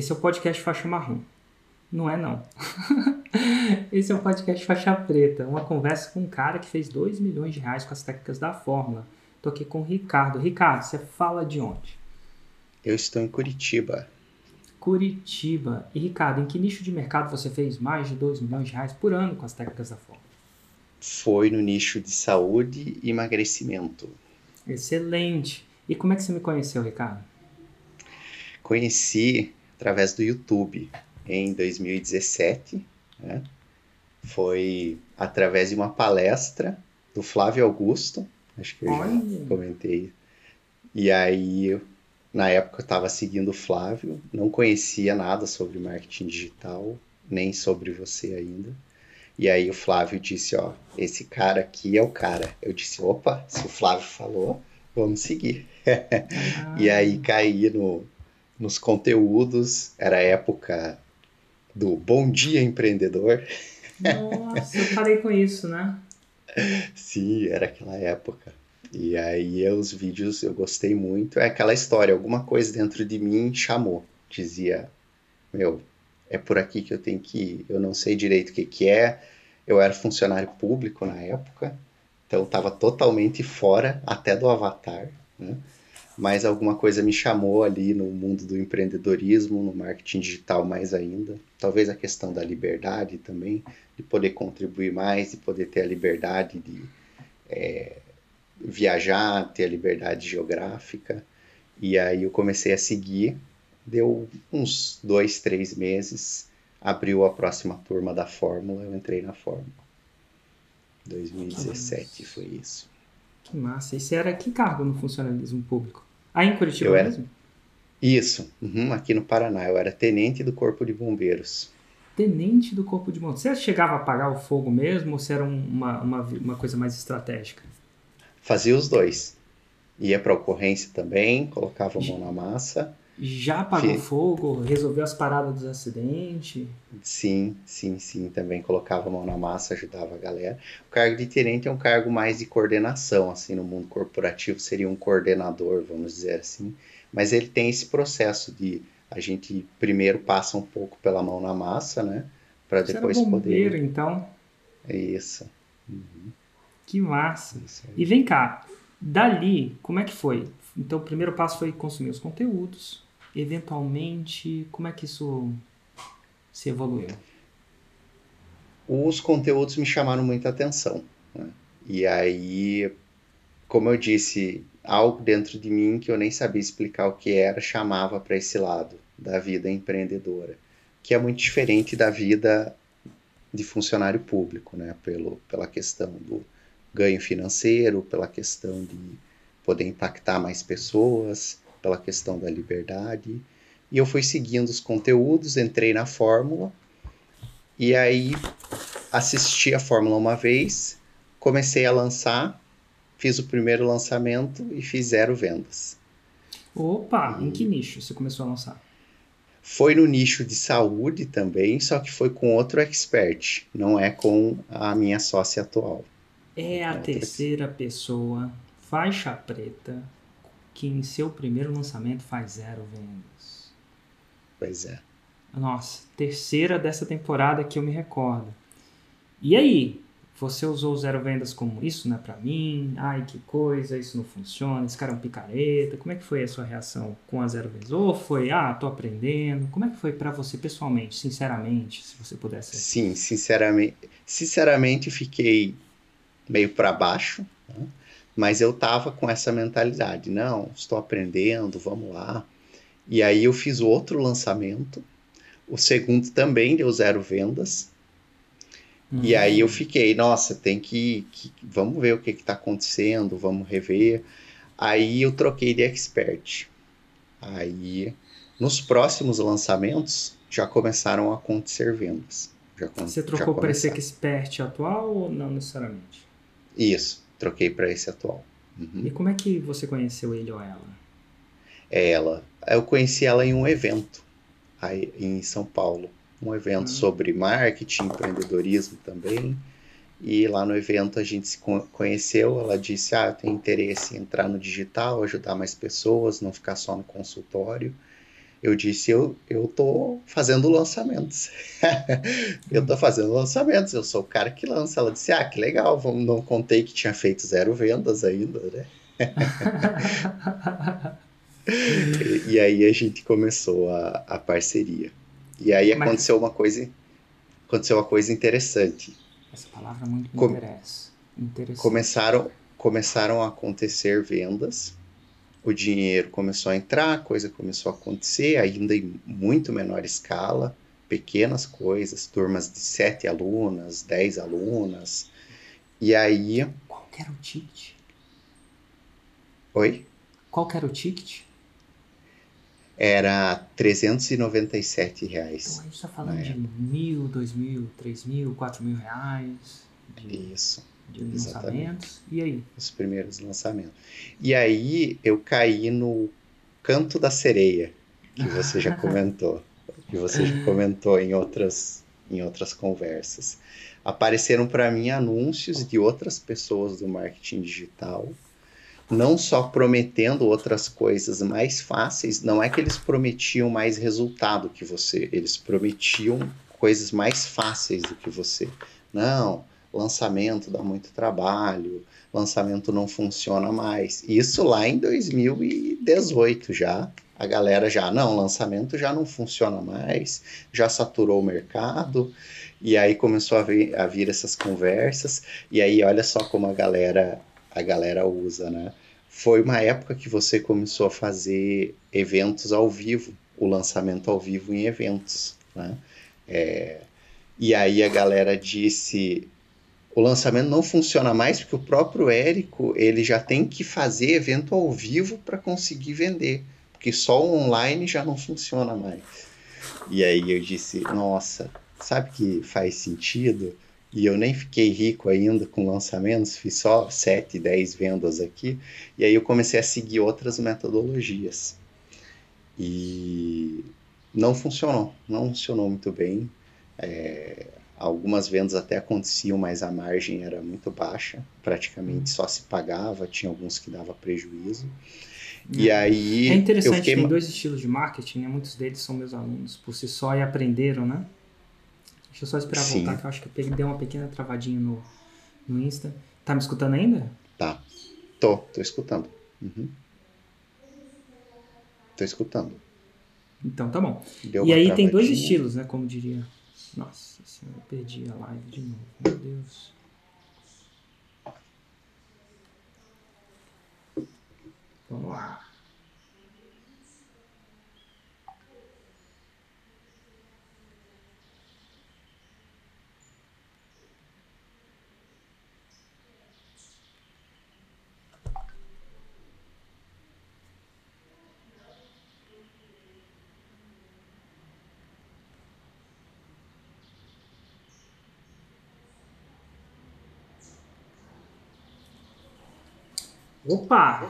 esse é o podcast Faixa Marrom. Não é, não. esse é o podcast Faixa Preta, uma conversa com um cara que fez 2 milhões de reais com as técnicas da fórmula. Tô aqui com o Ricardo. Ricardo, você fala de onde? Eu estou em Curitiba. Curitiba. E Ricardo, em que nicho de mercado você fez mais de 2 milhões de reais por ano com as técnicas da fórmula? Foi no nicho de saúde e emagrecimento. Excelente. E como é que você me conheceu, Ricardo? Conheci através do YouTube em 2017. Né? Foi através de uma palestra do Flávio Augusto, acho que eu já comentei. E aí na época eu estava seguindo o Flávio, não conhecia nada sobre marketing digital, nem sobre você ainda. E aí o Flávio disse, ó, esse cara aqui é o cara. Eu disse, opa, se o Flávio falou, vamos seguir. Ah. e aí caí no, nos conteúdos, era a época do Bom Dia Empreendedor. Nossa, eu parei com isso, né? Sim, era aquela época. E aí os vídeos eu gostei muito. É aquela história, alguma coisa dentro de mim chamou. Dizia, meu, é por aqui que eu tenho que ir. Eu não sei direito o que, que é. Eu era funcionário público na época, então estava totalmente fora até do avatar. Né? Mas alguma coisa me chamou ali no mundo do empreendedorismo, no marketing digital mais ainda. Talvez a questão da liberdade também, de poder contribuir mais, de poder ter a liberdade de é, viajar, ter a liberdade geográfica. E aí eu comecei a seguir, deu uns dois, três meses, abriu a próxima turma da Fórmula, eu entrei na Fórmula. 2017 foi isso. Que massa. E você era que cargo no funcionalismo público? Aí em Curitiba eu era... mesmo? Isso, uhum, aqui no Paraná. Eu era tenente do Corpo de Bombeiros. Tenente do Corpo de Bombeiros. Você chegava a apagar o fogo mesmo ou você era uma, uma, uma coisa mais estratégica? Fazia os dois. Ia para ocorrência também, colocava a mão na massa. Já apagou Fiz... fogo, resolveu as paradas dos acidentes? Sim, sim, sim. Também colocava a mão na massa, ajudava a galera. O cargo de tenente é um cargo mais de coordenação, assim, no mundo corporativo seria um coordenador, vamos dizer assim. Mas ele tem esse processo de a gente primeiro passa um pouco pela mão na massa, né? Para depois era bombeiro, poder. então. É isso. Uhum. Que massa. E vem cá, dali, como é que foi? Então, o primeiro passo foi consumir os conteúdos. Eventualmente, como é que isso se evoluiu? Os conteúdos me chamaram muita atenção. Né? E aí, como eu disse, algo dentro de mim que eu nem sabia explicar o que era chamava para esse lado da vida empreendedora, que é muito diferente da vida de funcionário público, né? Pelo, pela questão do ganho financeiro, pela questão de poder impactar mais pessoas, pela questão da liberdade. E eu fui seguindo os conteúdos, entrei na fórmula e aí assisti a fórmula uma vez, comecei a lançar, fiz o primeiro lançamento e fiz zero vendas. Opa, e... em que nicho você começou a lançar? Foi no nicho de saúde também, só que foi com outro expert, não é com a minha sócia atual. É a terceira pessoa, faixa preta, que em seu primeiro lançamento faz zero vendas. Pois é. Nossa, terceira dessa temporada que eu me recordo. E aí? Você usou zero vendas como isso não é pra mim? Ai, que coisa, isso não funciona, esse cara é um picareta. Como é que foi a sua reação com a zero vendas? Ou foi, ah, tô aprendendo? Como é que foi para você pessoalmente, sinceramente, se você pudesse? Sim, sinceramente, sinceramente fiquei meio para baixo, né? Mas eu tava com essa mentalidade, não, estou aprendendo, vamos lá. E aí eu fiz outro lançamento, o segundo também deu zero vendas. Uhum. E aí eu fiquei, nossa, tem que, que vamos ver o que está acontecendo, vamos rever. Aí eu troquei de expert. Aí nos próximos lançamentos já começaram a acontecer vendas. Já, Você trocou para esse expert atual ou não necessariamente? Isso, troquei para esse atual. Uhum. E como é que você conheceu ele ou ela? É ela. Eu conheci ela em um evento aí, em São Paulo. Um evento uhum. sobre marketing, empreendedorismo também. E lá no evento a gente se conheceu. Ela disse: Ah, eu tenho interesse em entrar no digital, ajudar mais pessoas, não ficar só no consultório. Eu disse, eu, eu tô fazendo lançamentos. eu tô fazendo lançamentos, eu sou o cara que lança. Ela disse, ah, que legal, não contei que tinha feito zero vendas ainda, né? e, e, aí a gente começou a, a parceria. E aí Mas... aconteceu uma coisa aconteceu uma coisa interessante. Essa palavra muito me Com... interessa. Começaram, começaram a acontecer vendas, o dinheiro começou a entrar, a coisa começou a acontecer, ainda em muito menor escala, pequenas coisas, turmas de sete alunas, dez alunas. E aí. Qual que era o ticket? Oi? Qual que era o ticket? Era 397 reais. Então a gente está falando de mil, dois mil, três mil, quatro mil reais. De, Isso. De lançamentos. E aí? Os primeiros lançamentos. E aí eu caí no canto da sereia, que você já comentou. que você já comentou em outras, em outras conversas. Apareceram para mim anúncios de outras pessoas do marketing digital não só prometendo outras coisas mais fáceis, não é que eles prometiam mais resultado que você, eles prometiam coisas mais fáceis do que você. Não, lançamento dá muito trabalho, lançamento não funciona mais. Isso lá em 2018 já. A galera já, não, lançamento já não funciona mais, já saturou o mercado. E aí começou a vir, a vir essas conversas. E aí olha só como a galera a galera usa, né? Foi uma época que você começou a fazer eventos ao vivo, o lançamento ao vivo em eventos, né? É, e aí a galera disse, o lançamento não funciona mais porque o próprio Érico ele já tem que fazer evento ao vivo para conseguir vender, porque só o online já não funciona mais. E aí eu disse, nossa, sabe que faz sentido? e eu nem fiquei rico ainda com lançamentos, fiz só 7, 10 vendas aqui, e aí eu comecei a seguir outras metodologias. E não funcionou, não funcionou muito bem. É, algumas vendas até aconteciam, mas a margem era muito baixa, praticamente só se pagava, tinha alguns que dava prejuízo. E é. aí. É interessante, fiquei... tem dois estilos de marketing, né? muitos deles são meus alunos por si só e aprenderam, né? Deixa eu só esperar Sim. voltar, que eu acho que eu peguei, deu uma pequena travadinha no, no Insta. Tá me escutando ainda? Tá. Tô, tô escutando. Uhum. Tô escutando. Então tá bom. Deu e aí travadinha. tem dois estilos, né? Como diria. Nossa senhora, eu perdi a live de novo. Meu Deus. Vamos lá. Opa!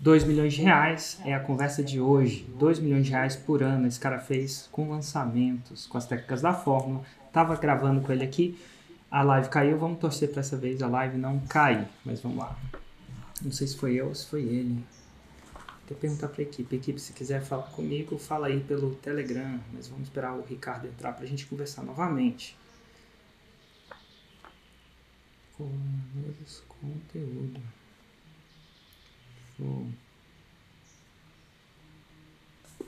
2 milhões de reais é a conversa de hoje. 2 milhões de reais por ano esse cara fez com lançamentos, com as técnicas da fórmula. Tava gravando com ele aqui, a live caiu. Vamos torcer para essa vez a live não cair, mas vamos lá. Não sei se foi eu ou se foi ele. Vou perguntar para a equipe. Equipe, se quiser falar comigo, fala aí pelo Telegram. Mas vamos esperar o Ricardo entrar para a gente conversar novamente. Coronavírus conteúdo. Show.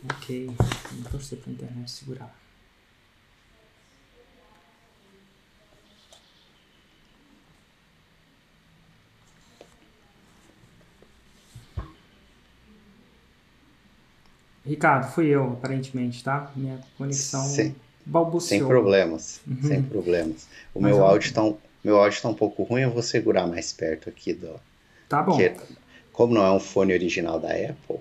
Ok. Vamos torcer para a internet segurar. Ricardo, fui eu, aparentemente, tá? Minha conexão Sim. balbuciou. Sem problemas, uhum. sem problemas. O Mas meu áudio está um meu áudio está um pouco ruim, eu vou segurar mais perto aqui do. Tá bom. Porque, como não é um fone original da Apple,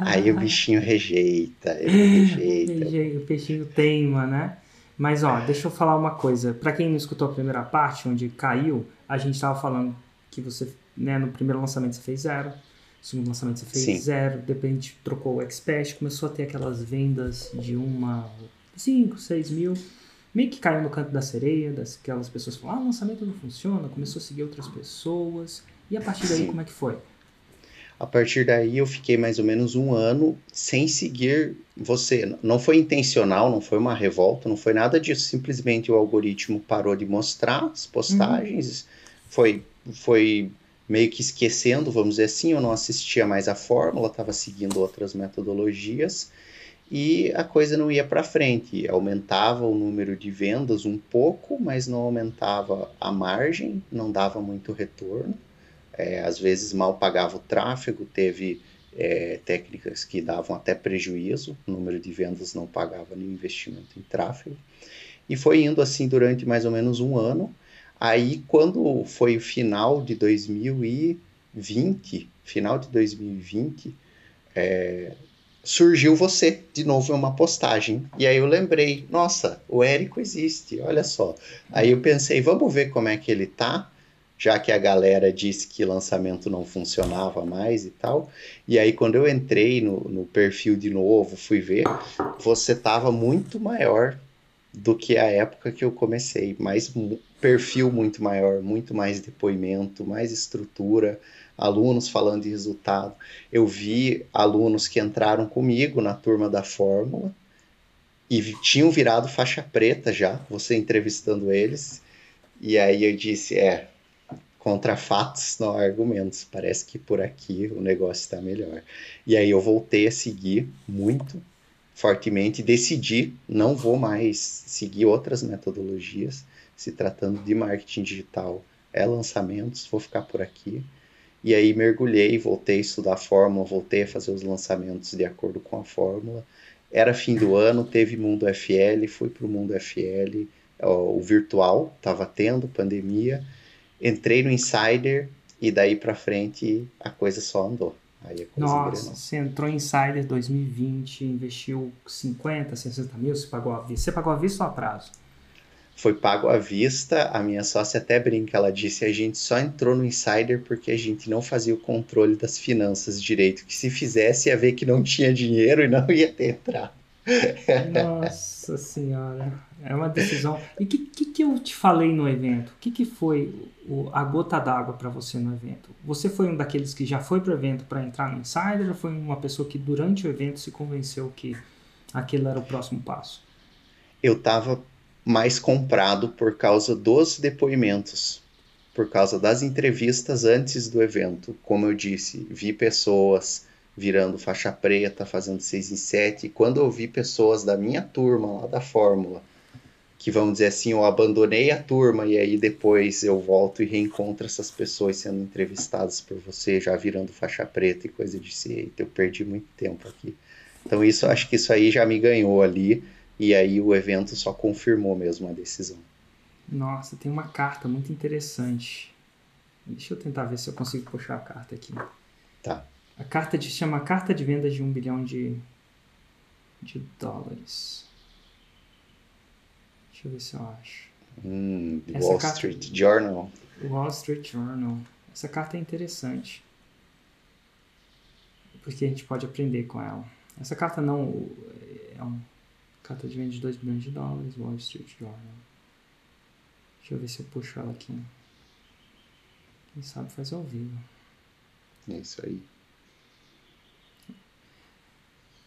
aí, aí o bichinho rejeita, ele rejeita. o peixinho teima, né? Mas ó, deixa eu falar uma coisa. Para quem não escutou a primeira parte, onde caiu, a gente estava falando que você, né, no primeiro lançamento você fez zero, no segundo lançamento você fez Sim. zero, depois a gente trocou o Expert, começou a ter aquelas vendas de uma, 5, 6 mil meio que caiu no canto da sereia, das, aquelas pessoas falaram, ah, o lançamento não funciona, começou a seguir outras pessoas. E a partir daí, Sim. como é que foi? A partir daí eu fiquei mais ou menos um ano sem seguir você. Não foi intencional, não foi uma revolta, não foi nada disso. Simplesmente o algoritmo parou de mostrar as postagens, uhum. foi, foi meio que esquecendo, vamos dizer assim. Eu não assistia mais a fórmula, estava seguindo outras metodologias e a coisa não ia para frente. Aumentava o número de vendas um pouco, mas não aumentava a margem, não dava muito retorno é, às vezes mal pagava o tráfego, teve é, técnicas que davam até prejuízo, o número de vendas não pagava nenhum investimento em tráfego. E foi indo assim durante mais ou menos um ano. Aí, quando foi o final de 2020, final de 2020, é, surgiu você de novo em uma postagem. E aí eu lembrei, nossa, o Érico existe, olha só. Aí eu pensei, vamos ver como é que ele tá já que a galera disse que lançamento não funcionava mais e tal. E aí, quando eu entrei no, no perfil de novo, fui ver, você estava muito maior do que a época que eu comecei. Mais perfil muito maior, muito mais depoimento, mais estrutura, alunos falando de resultado. Eu vi alunos que entraram comigo na turma da Fórmula e tinham virado faixa preta já, você entrevistando eles. E aí eu disse, é, contra fatos, não argumentos. Parece que por aqui o negócio está melhor. E aí eu voltei a seguir muito fortemente, decidi não vou mais seguir outras metodologias, se tratando de marketing digital, é lançamentos, vou ficar por aqui. E aí mergulhei, voltei a estudar a fórmula, voltei a fazer os lançamentos de acordo com a fórmula. Era fim do ano, teve Mundo FL, fui para o Mundo FL, o virtual, estava tendo pandemia, entrei no Insider e daí para frente a coisa só andou. Aí a coisa Nossa, engrenou. você entrou em Insider 2020, investiu 50, 60 mil, você pagou à vista. Você pagou à vista ou a prazo? Foi pago à vista, a minha sócia até brinca, ela disse a gente só entrou no Insider porque a gente não fazia o controle das finanças direito, que se fizesse ia ver que não tinha dinheiro e não ia ter entrado. Nossa senhora, é uma decisão. E o que, que, que, eu te falei no evento? O que, que foi o, a gota d'água para você no evento? Você foi um daqueles que já foi para o evento para entrar no Insider ou foi uma pessoa que durante o evento se convenceu que aquele era o próximo passo? Eu estava mais comprado por causa dos depoimentos, por causa das entrevistas antes do evento. Como eu disse, vi pessoas virando faixa preta, fazendo 6 em 7. E quando eu vi pessoas da minha turma lá da Fórmula, que vamos dizer assim, eu abandonei a turma e aí depois eu volto e reencontro essas pessoas sendo entrevistadas por você, já virando faixa preta e coisa de si. Eu perdi muito tempo aqui. Então isso, acho que isso aí já me ganhou ali e aí o evento só confirmou mesmo a decisão. Nossa, tem uma carta muito interessante. Deixa eu tentar ver se eu consigo puxar a carta aqui. Tá. A carta de, chama Carta de Vendas de um bilhão de, de dólares. Deixa eu ver se eu acho. Hum, Wall carta, Street Journal. Wall Street Journal. Essa carta é interessante. Porque a gente pode aprender com ela. Essa carta não é uma carta de venda de 2 bilhões de dólares, Wall Street Journal. Deixa eu ver se eu puxo ela aqui. Quem sabe faz ao vivo. É isso aí.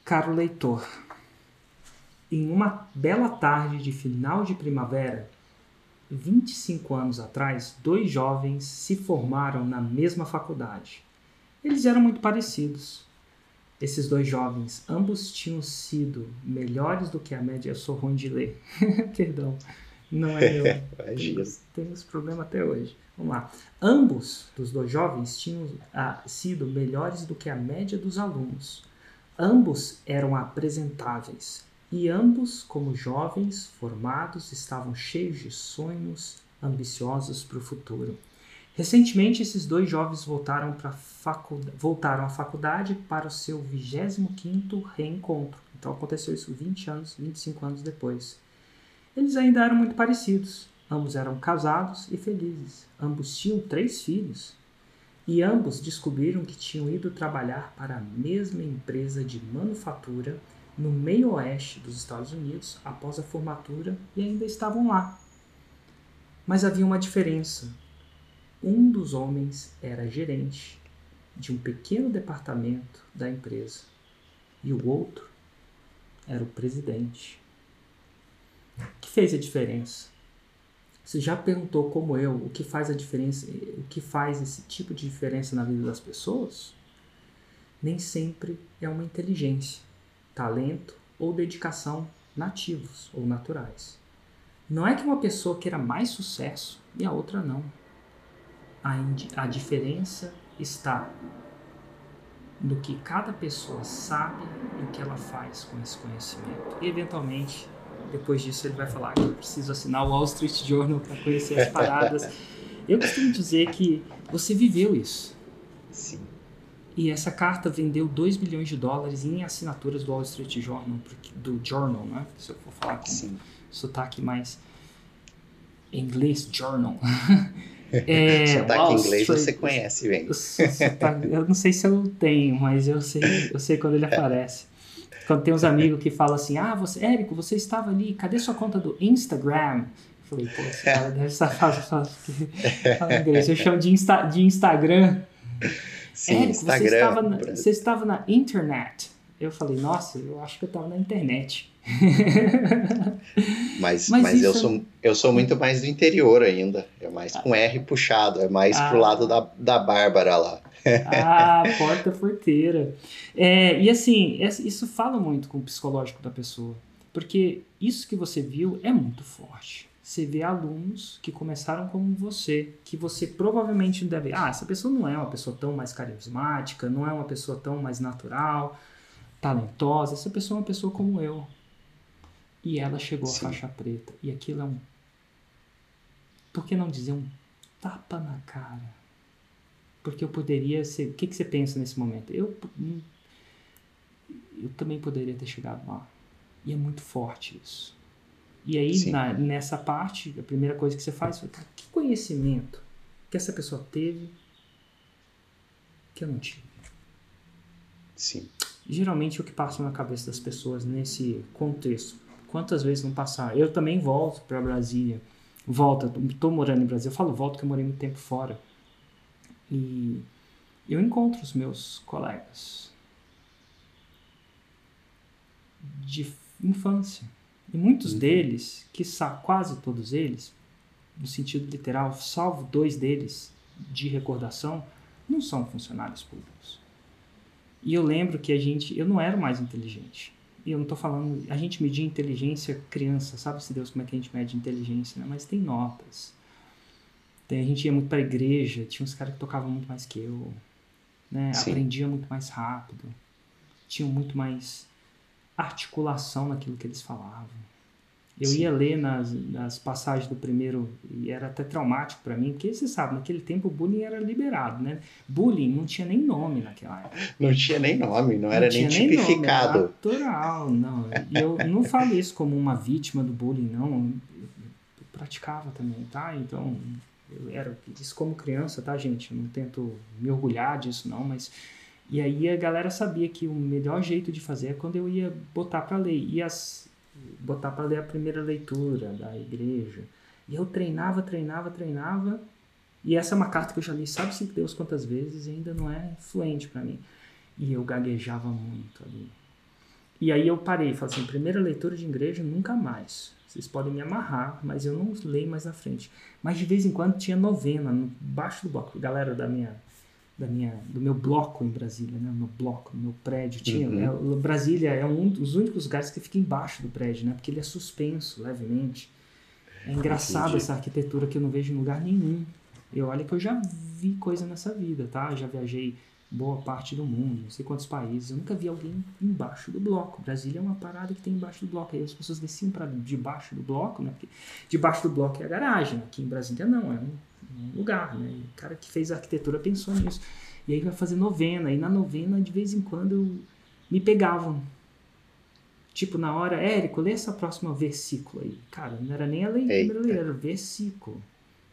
Caro leitor, em uma bela tarde de final de primavera, 25 anos atrás, dois jovens se formaram na mesma faculdade. Eles eram muito parecidos. Esses dois jovens, ambos tinham sido melhores do que a média. Eu sou ruim de ler. Perdão, não é meu. temos, temos problema até hoje. Vamos lá. Ambos dos dois jovens tinham ah, sido melhores do que a média dos alunos. Ambos eram apresentáveis e ambos, como jovens formados, estavam cheios de sonhos ambiciosos para o futuro. Recentemente, esses dois jovens voltaram, faculdade, voltaram à faculdade para o seu 25º reencontro. Então aconteceu isso 20 anos, 25 anos depois. Eles ainda eram muito parecidos. Ambos eram casados e felizes. Ambos tinham três filhos e ambos descobriram que tinham ido trabalhar para a mesma empresa de manufatura no meio oeste dos Estados Unidos após a formatura e ainda estavam lá. Mas havia uma diferença. Um dos homens era gerente de um pequeno departamento da empresa. E o outro era o presidente. O que fez a diferença? Você já perguntou como eu o que faz a diferença, o que faz esse tipo de diferença na vida das pessoas? Nem sempre é uma inteligência, talento ou dedicação nativos ou naturais. Não é que uma pessoa queira mais sucesso e a outra não. A, a diferença está no que cada pessoa sabe e o que ela faz com esse conhecimento. E eventualmente, depois disso, ele vai falar que eu preciso assinar o Wall Street Journal para conhecer as paradas. eu costumo dizer que você viveu isso. Sim. E essa carta vendeu 2 bilhões de dólares em assinaturas do Wall Street Journal, do Journal, né? Se eu for falar com Sim. sotaque mais inglês, Journal. É, sotaque em inglês você conhece bem. eu não sei se eu tenho, mas eu sei, eu sei quando ele aparece. Quando tem uns amigos que falam assim, ah, você, Érico, você estava ali, cadê sua conta do Instagram? Eu falei, pô, esse cara deve estar falando inglês. Eu chamo de, Insta, de Instagram. Sim, Érico, Instagram. Você estava, na, você estava na internet. Eu falei, nossa, eu acho que eu estava na internet. mas mas, mas eu, sou, eu sou muito mais do interior ainda. É mais com R puxado, é mais ah. pro lado da, da Bárbara lá. ah, porta porteira. É, e assim, isso fala muito com o psicológico da pessoa. Porque isso que você viu é muito forte. Você vê alunos que começaram como você, que você provavelmente deve. Ah, essa pessoa não é uma pessoa tão mais carismática, não é uma pessoa tão mais natural, talentosa. Essa pessoa é uma pessoa como eu. E ela chegou Sim. à faixa preta. E aquilo é um. Por que não dizer um tapa na cara? Porque eu poderia ser. O que, que você pensa nesse momento? Eu. Hum, eu também poderia ter chegado lá. E é muito forte isso. E aí, na, nessa parte, a primeira coisa que você faz é que conhecimento que essa pessoa teve que eu não tive? Sim. Geralmente, o que passa na cabeça das pessoas nesse contexto Quantas vezes não passar? Eu também volto para Brasília. Volta, estou morando em Brasília. Eu falo volto que eu morei muito tempo fora. E eu encontro os meus colegas de infância. E muitos uhum. deles, que quase todos eles, no sentido literal, salvo dois deles de recordação, não são funcionários públicos. E eu lembro que a gente, eu não era mais inteligente e eu não estou falando, a gente medir inteligência criança, sabe-se Deus como é que a gente mede inteligência, né? Mas tem notas. Tem, a gente ia muito para a igreja, tinha uns caras que tocavam muito mais que eu, né? Aprendia muito mais rápido, tinham muito mais articulação naquilo que eles falavam. Eu Sim. ia ler nas, nas passagens do primeiro, e era até traumático para mim, porque você sabe, naquele tempo o bullying era liberado, né? Bullying não tinha nem nome naquela época. Não tinha nem nome, não, não era nem tipificado. Nem nome, natural, não. E eu não falo isso como uma vítima do bullying, não. Eu praticava também, tá? Então, eu era isso como criança, tá, gente? Eu não tento me orgulhar disso, não, mas. E aí a galera sabia que o melhor jeito de fazer é quando eu ia botar para ler. E as, botar para ler a primeira leitura da igreja. E eu treinava, treinava, treinava. E essa é uma carta que eu já li, sabe se Deus quantas vezes, e ainda não é fluente para mim. E eu gaguejava muito ali. E aí eu parei, falei assim, primeira leitura de igreja, nunca mais. Vocês podem me amarrar, mas eu não leio mais na frente. Mas de vez em quando tinha novena, no baixo do bloco. Galera da minha da minha, do meu bloco em Brasília, né? No bloco, no meu prédio. Tinha, uhum. é, Brasília é um dos únicos lugares que fica embaixo do prédio, né? Porque ele é suspenso levemente. É engraçado Entendi. essa arquitetura que eu não vejo em lugar nenhum. Eu olha que eu já vi coisa nessa vida, tá? Já viajei boa parte do mundo, não sei quantos países. Eu nunca vi alguém embaixo do bloco. Brasília é uma parada que tem embaixo do bloco. Aí as pessoas desciam para debaixo do bloco, né? Porque debaixo do bloco é a garagem. Aqui em Brasília não, é um um lugar, né? o cara que fez a arquitetura pensou nisso. E aí vai fazer novena. E na novena, de vez em quando, me pegavam. Tipo, na hora, Érico, lê essa próxima versículo aí. Cara, não era nem a leitura, era versículo.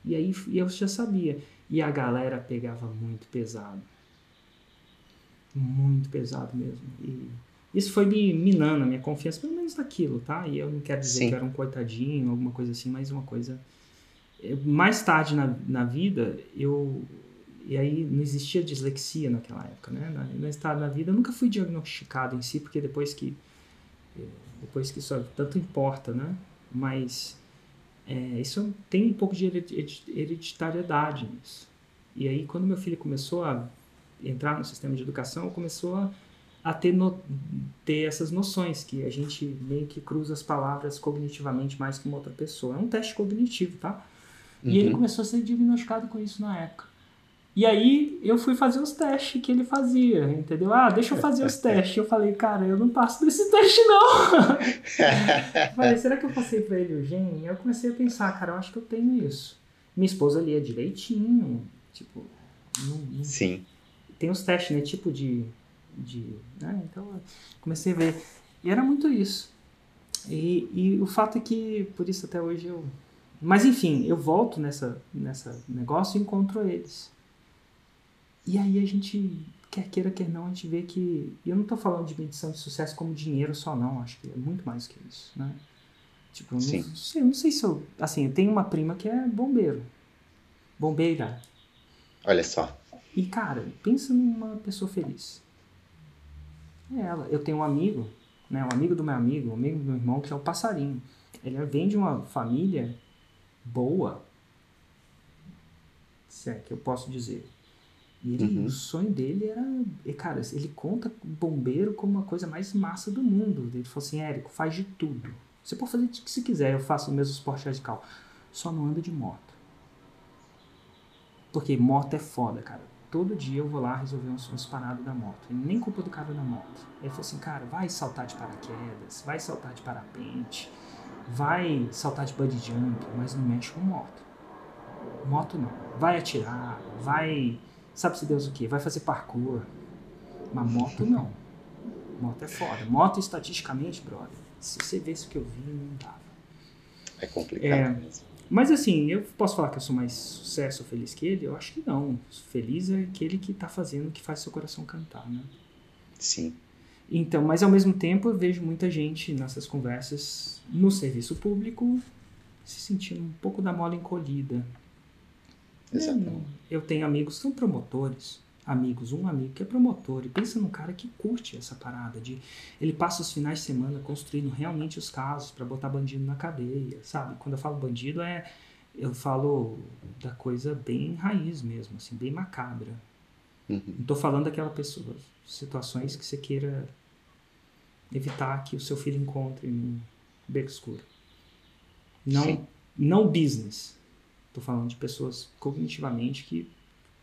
E aí eu já sabia. E a galera pegava muito pesado. Muito pesado mesmo. E isso foi me minando a minha confiança, pelo menos naquilo, tá? E eu não quero dizer Sim. que eu era um coitadinho, alguma coisa assim, mas uma coisa mais tarde na, na vida, eu, e aí não existia dislexia naquela época, né? Na, no estado da vida, eu nunca fui diagnosticado em si, porque depois que eh, depois que isso tanto importa, né? Mas é, isso tem um pouco de hereditariedade nisso. E aí, quando meu filho começou a entrar no sistema de educação, começou a, a ter, no, ter essas noções, que a gente meio que cruza as palavras cognitivamente mais que uma outra pessoa. É um teste cognitivo, tá? E uhum. ele começou a ser diagnosticado com isso na época. E aí eu fui fazer os testes que ele fazia, entendeu? Ah, deixa eu fazer os testes. Eu falei, cara, eu não passo desse teste, não. falei, será que eu passei pra ele o gene? E eu comecei a pensar, cara, eu acho que eu tenho isso. Minha esposa lia direitinho, tipo... Não, não... Sim. Tem os testes, né? Tipo de... de né? Então, comecei a ver. E era muito isso. E, e o fato é que, por isso até hoje eu... Mas enfim, eu volto nessa, nessa negócio e encontro eles. E aí a gente, quer queira, quer não, a gente vê que. E eu não estou falando de medição de sucesso como dinheiro só, não. Acho que é muito mais que isso, né? Tipo, eu não, sei, não sei se eu. Assim, eu tenho uma prima que é bombeiro. Bombeira. Olha só. E, cara, pensa numa pessoa feliz. É ela. Eu tenho um amigo, né? Um amigo do meu amigo, um amigo do meu irmão, que é o passarinho. Ele vem de uma família boa. Se é que eu posso dizer. E ele, uhum. o sonho dele era. Cara, ele conta bombeiro como uma coisa mais massa do mundo. Ele falou assim: Érico, faz de tudo. Você pode fazer o que você quiser, eu faço o mesmo esporte radical. Só não anda de moto. Porque moto é foda, cara. Todo dia eu vou lá resolver uns, uns parados da moto. E nem culpa do cara da moto. Ele falou assim: cara, vai saltar de paraquedas, vai saltar de parapente, vai saltar de bungee jump, mas não mexe com moto. Moto não. Vai atirar, vai sabe-se Deus o que, vai fazer parkour. Mas moto não. Moto é foda. Moto, estatisticamente, brother, se você vê o que eu vi, não dava. É complicado é, mesmo. Mas assim, eu posso falar que eu sou mais sucesso ou feliz que ele? Eu acho que não. Feliz é aquele que tá fazendo o que faz seu coração cantar, né? Sim. Então, mas ao mesmo tempo eu vejo muita gente nessas conversas no serviço público se sentindo um pouco da mola encolhida. Exatamente. Eu tenho amigos que são promotores. Amigos, um amigo que é promotor. E pensa num cara que curte essa parada de. Ele passa os finais de semana construindo realmente os casos para botar bandido na cadeia, sabe? Quando eu falo bandido, é. Eu falo da coisa bem raiz mesmo, assim, bem macabra. Uhum. Não tô falando daquela pessoa, situações que você queira evitar que o seu filho encontre no beco escuro. Não, não business. Tô falando de pessoas cognitivamente que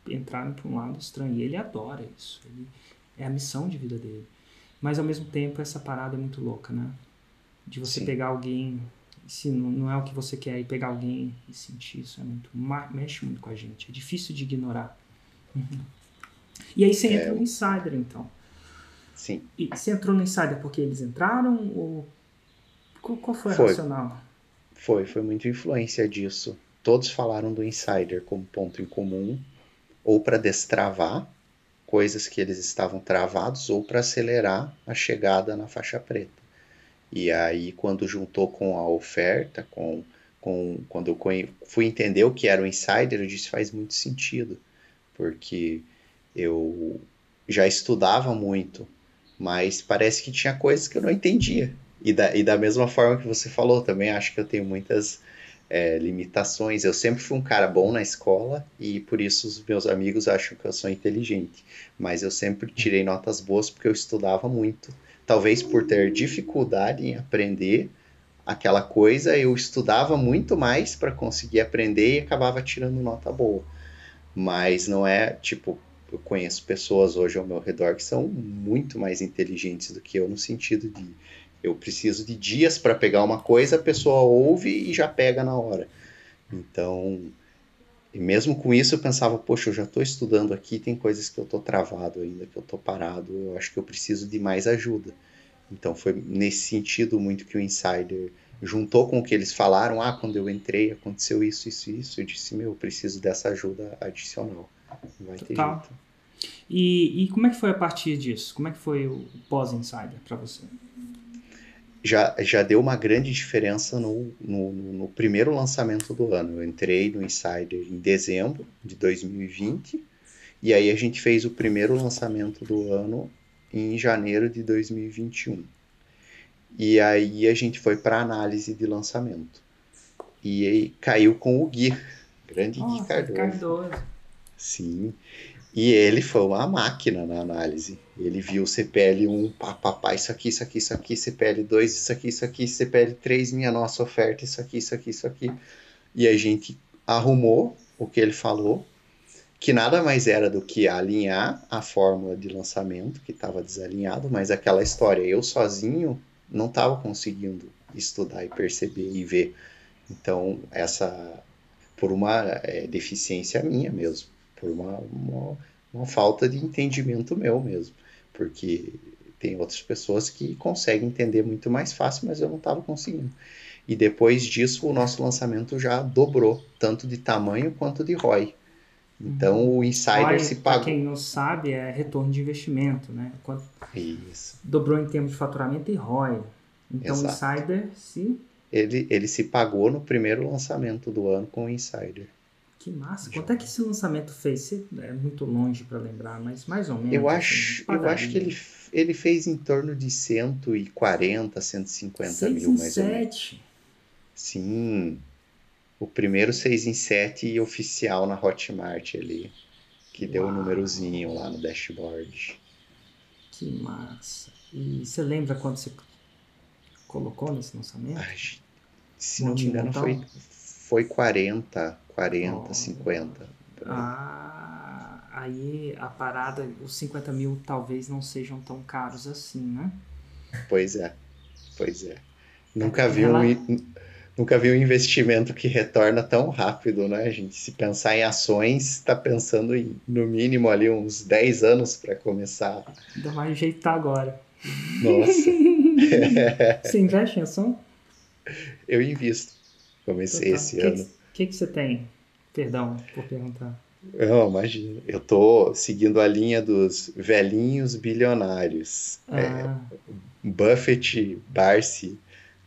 entraram para um lado estranho. E ele adora isso. Ele, é a missão de vida dele. Mas ao mesmo tempo, essa parada é muito louca, né? De você Sim. pegar alguém, se não, não é o que você quer, e pegar alguém e sentir isso é muito. mexe muito com a gente. É difícil de ignorar. Uhum. E aí você é... entra no Insider, então. Sim. E você entrou no Insider porque eles entraram ou. Qual, foi, foi. a racional? Foi, foi muita influência disso todos falaram do insider como ponto em comum, ou para destravar coisas que eles estavam travados, ou para acelerar a chegada na faixa preta. E aí, quando juntou com a oferta, com, com quando eu fui entender o que era o insider, eu disse faz muito sentido, porque eu já estudava muito, mas parece que tinha coisas que eu não entendia. E da, e da mesma forma que você falou, também acho que eu tenho muitas é, limitações. Eu sempre fui um cara bom na escola e por isso os meus amigos acham que eu sou inteligente. Mas eu sempre tirei notas boas porque eu estudava muito. Talvez por ter dificuldade em aprender aquela coisa, eu estudava muito mais para conseguir aprender e acabava tirando nota boa. Mas não é tipo, eu conheço pessoas hoje ao meu redor que são muito mais inteligentes do que eu no sentido de eu preciso de dias para pegar uma coisa, a pessoa ouve e já pega na hora. Então, mesmo com isso eu pensava, poxa, eu já estou estudando aqui, tem coisas que eu estou travado ainda, que eu estou parado, eu acho que eu preciso de mais ajuda. Então foi nesse sentido muito que o Insider juntou com o que eles falaram, ah, quando eu entrei aconteceu isso, isso, isso, eu disse, meu, eu preciso dessa ajuda adicional. Vai ter tá. jeito. E, e como é que foi a partir disso? Como é que foi o pós-Insider para você? já, já deu uma grande diferença no, no, no, primeiro lançamento do ano. Eu entrei no Insider em dezembro de 2020 E aí a gente fez o primeiro lançamento do ano em janeiro de 2021. E aí a gente foi para análise de lançamento. E aí caiu com o Gui, grande Gui Cardoso. Cardoso. Sim. E ele foi uma máquina na análise. Ele viu CPL1, papapá, isso aqui, isso aqui, isso aqui, CPL2, isso aqui, isso aqui, CPL3, minha nossa oferta, isso aqui, isso aqui, isso aqui. E a gente arrumou o que ele falou, que nada mais era do que alinhar a fórmula de lançamento, que estava desalinhado, mas aquela história, eu sozinho não estava conseguindo estudar e perceber e ver. Então, essa, por uma é, deficiência minha mesmo por uma, uma, uma falta de entendimento meu mesmo. Porque tem outras pessoas que conseguem entender muito mais fácil, mas eu não estava conseguindo. E depois disso, o nosso lançamento já dobrou, tanto de tamanho quanto de ROI. Então uhum. o insider se pagou. quem não sabe, é retorno de investimento, né? Quanto Isso. Dobrou em termos de faturamento e ROI. Então Exato. o insider se. Ele, ele se pagou no primeiro lançamento do ano com o insider. Que massa. Quanto é que esse lançamento fez? É muito longe para lembrar, mas mais ou menos. Eu assim, acho, assim, eu acho que ele, ele fez em torno de 140, 150 6 mil, mais 7. ou menos. Sim. O primeiro 6 em 7 e oficial na Hotmart ali. Que deu o um númerozinho lá no dashboard. Que massa. E você lembra quando você colocou nesse lançamento? Ai, se não, não me engano, foi, foi 40, 40, oh. 50. Ah, aí a parada, os 50 mil talvez não sejam tão caros assim, né? Pois é, pois é. Nunca vi, um, nunca vi um investimento que retorna tão rápido, né, gente? Se pensar em ações, está pensando em, no mínimo, ali uns 10 anos para começar. Ainda mais jeito tá agora. Nossa. Você investe em ação? Eu invisto. Comecei tá. esse que ano. O que, que você tem? Perdão por perguntar. Não, imagina. Eu tô seguindo a linha dos velhinhos bilionários. Ah. É, Buffett, Barsi,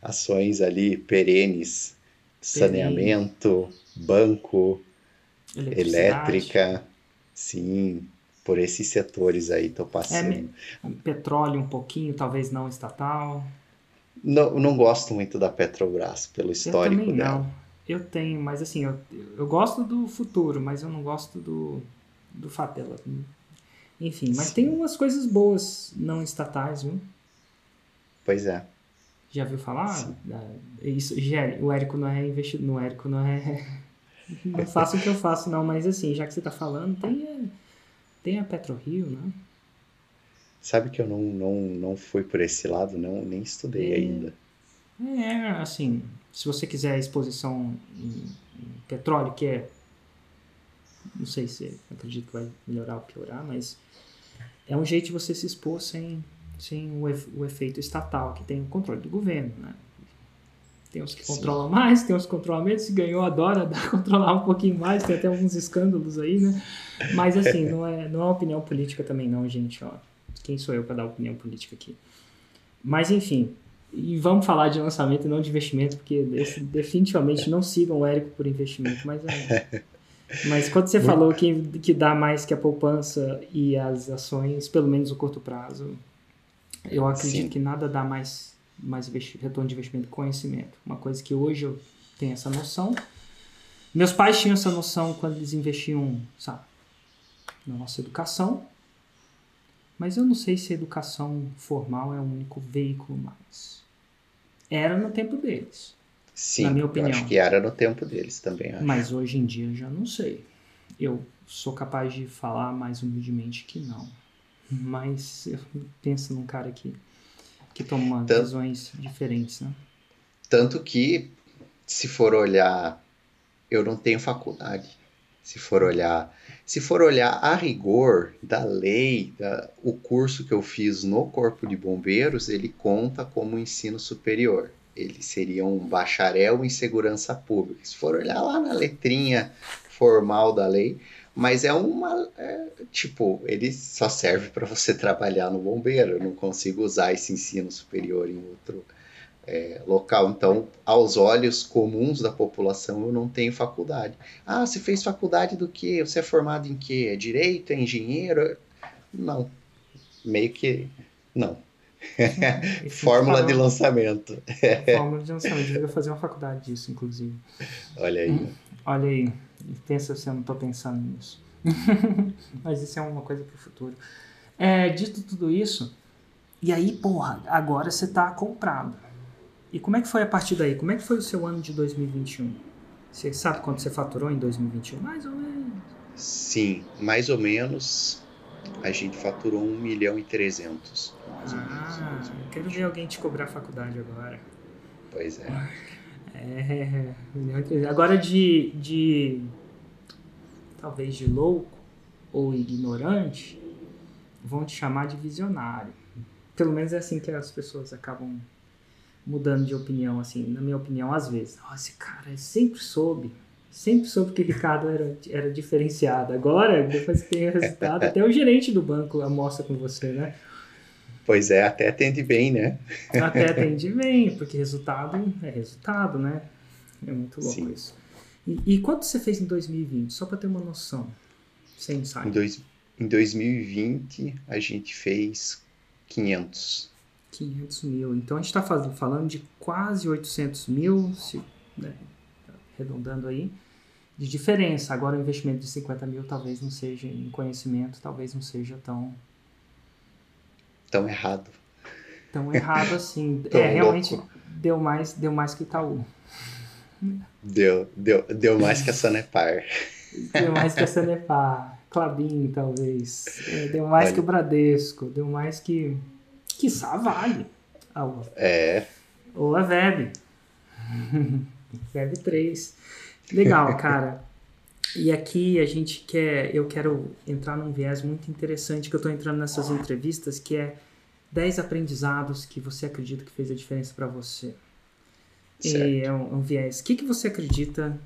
ações ali perenes, saneamento, banco, elétrica. Sim, por esses setores aí tô passando. É, petróleo um pouquinho, talvez não estatal. Não, não gosto muito da Petrobras, pelo histórico eu dela. Não. Eu tenho, mas assim, eu, eu gosto do futuro, mas eu não gosto do, do fato dela. Enfim, mas Sim. tem umas coisas boas não estatais, viu? Pois é. Já viu falar? Isso, já, o Érico não é investido, no Érico não é. não faço o que eu faço, não, mas assim, já que você tá falando, tem a, tem a PetroRio, né? Sabe que eu não, não, não fui por esse lado, não, nem estudei é, ainda. É, assim, se você quiser exposição em, em petróleo, que é. Não sei se acredito que vai melhorar ou piorar, mas é um jeito de você se expor sem, sem o, o efeito estatal, que tem o controle do governo, né? Tem uns que Sim. controlam mais, tem uns que controlam menos. Se ganhou, adora controlar um pouquinho mais. Tem até alguns escândalos aí, né? Mas, assim, não é, não é opinião política também, não, gente. Ó. Quem sou eu para dar opinião política aqui? Mas, enfim, e vamos falar de lançamento e não de investimento, porque definitivamente não sigam o Érico por investimento, mas é. Mas quando você falou que, que dá mais que a poupança e as ações, pelo menos no curto prazo, eu acredito Sim. que nada dá mais, mais retorno de investimento que conhecimento. Uma coisa que hoje eu tenho essa noção. Meus pais tinham essa noção quando eles investiam, sabe, na nossa educação. Mas eu não sei se a educação formal é o único veículo mais. Era no tempo deles. Sim, na minha opinião. acho que era no tempo deles também. Acho. Mas hoje em dia eu já não sei. Eu sou capaz de falar mais humildemente que não. Mas eu penso num cara que, que toma tanto, decisões diferentes, né? Tanto que, se for olhar, eu não tenho faculdade. Se for olhar se for olhar a rigor da lei, da, o curso que eu fiz no Corpo de Bombeiros, ele conta como ensino superior. Ele seria um bacharel em segurança pública. Se for olhar lá na letrinha formal da lei, mas é uma. É, tipo, ele só serve para você trabalhar no bombeiro. Eu não consigo usar esse ensino superior em outro, é, local. Então, aos olhos comuns da população, eu não tenho faculdade. Ah, você fez faculdade do quê? Você é formado em quê? É direito? É engenheiro? Não. Meio que não. Fórmula de lançamento. Fórmula de lançamento. Devia fazer uma faculdade disso, inclusive. Olha aí. Hum, olha aí. Pensa se eu não estou pensando nisso. Mas isso é uma coisa para o futuro. É, dito tudo isso, e aí, porra, agora você está comprado. E como é que foi a partir daí? Como é que foi o seu ano de 2021? Você sabe quanto você faturou em 2021? Mais ou menos. Sim, mais ou menos. A gente faturou 1 milhão e 300. Mais ah, ou menos. Quero ver alguém te cobrar a faculdade agora. Pois é. É, milhão e 300. Agora de, de. Talvez de louco ou ignorante, vão te chamar de visionário. Pelo menos é assim que as pessoas acabam mudando de opinião, assim, na minha opinião, às vezes. Esse cara sempre soube, sempre soube que o Ricardo era, era diferenciado. Agora, depois que tem o resultado, até o gerente do banco mostra com você, né? Pois é, até atende bem, né? Até atende bem, porque resultado é resultado, né? É muito louco Sim. isso. E, e, quanto você fez em 2020? Só para ter uma noção, sem insight. Em, dois, em 2020, a gente fez 500. 500 mil. Então a gente está falando de quase 800 mil, se, né, arredondando aí, de diferença. Agora o investimento de 50 mil talvez não seja em conhecimento, talvez não seja tão. Tão errado. Tão errado assim. é, realmente deu mais, deu mais que Itaú. Deu, deu, deu mais que a Sanepar. deu mais que a Sanepar. Clabin, talvez. É, deu mais Olha. que o Bradesco. Deu mais que Quiçá vale. É. Ou a Web. Web 3. Legal, cara. E aqui a gente quer, eu quero entrar num viés muito interessante que eu estou entrando nessas entrevistas, que é 10 aprendizados que você acredita que fez a diferença para você. Certo. E é um, um viés. O que, que você acredita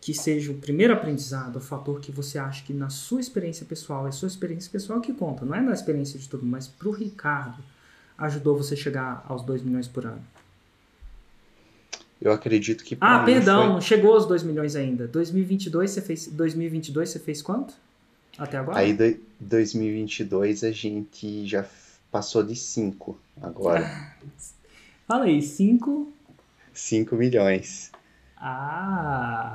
que seja o primeiro aprendizado, o fator que você acha que na sua experiência pessoal, é sua experiência pessoal que conta, não é na experiência de todo mundo, mas para o Ricardo, ajudou você chegar aos 2 milhões por ano? Eu acredito que Ah, perdão, foi... não chegou aos 2 milhões ainda. 2022 você fez 2022 você fez quanto? Até agora? Aí 2022 a gente já passou de 5 agora. Fala aí, 5 5 milhões. Ah,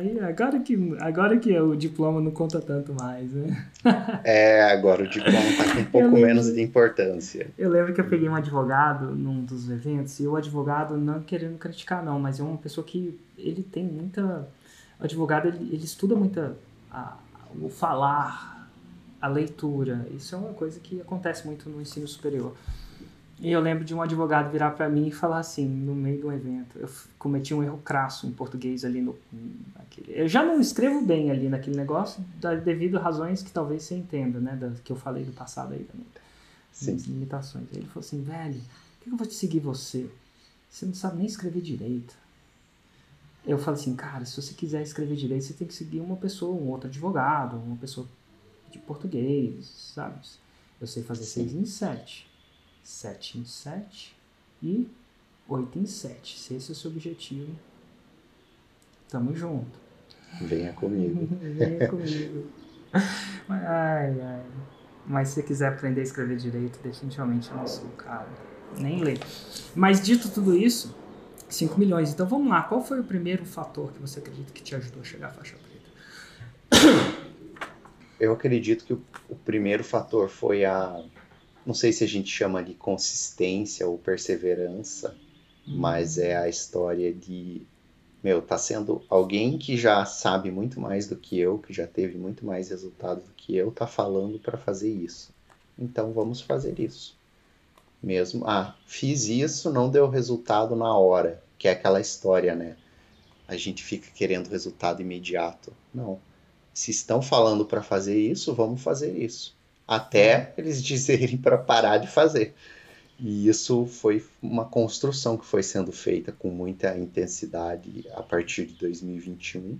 agora que, agora que o diploma não conta tanto mais, né? É, agora o diploma tá com um pouco lembro, menos de importância. Eu lembro que eu peguei um advogado num dos eventos, e o advogado, não querendo criticar não, mas é uma pessoa que ele tem muita... O advogado, ele, ele estuda muita... A, o falar, a leitura, isso é uma coisa que acontece muito no ensino superior. E eu lembro de um advogado virar para mim e falar assim, no meio de um evento, eu cometi um erro crasso em português ali no. Naquele, eu já não escrevo bem ali naquele negócio, devido a razões que talvez você entenda, né? Da, que eu falei do passado aí também. Sim. limitações. Ele falou assim, velho, por que eu vou te seguir você? Você não sabe nem escrever direito. Eu falei assim, cara, se você quiser escrever direito, você tem que seguir uma pessoa, um outro advogado, uma pessoa de português, sabe? Eu sei fazer Sim. seis em sete. 7 em 7 e 8 em 7. Se esse é o seu objetivo, tamo junto. Venha comigo. Venha comigo. Ai, ai. Mas se você quiser aprender a escrever direito, definitivamente eu não sou o cara. Nem ler. Mas dito tudo isso, 5 milhões. Então vamos lá. Qual foi o primeiro fator que você acredita que te ajudou a chegar à faixa preta? Eu acredito que o, o primeiro fator foi a não sei se a gente chama de consistência ou perseverança, uhum. mas é a história de, meu, tá sendo alguém que já sabe muito mais do que eu, que já teve muito mais resultado do que eu, tá falando para fazer isso. Então vamos fazer isso. Mesmo, ah, fiz isso, não deu resultado na hora, que é aquela história, né? A gente fica querendo resultado imediato. Não. Se estão falando para fazer isso, vamos fazer isso até eles dizerem para parar de fazer. E isso foi uma construção que foi sendo feita com muita intensidade a partir de 2021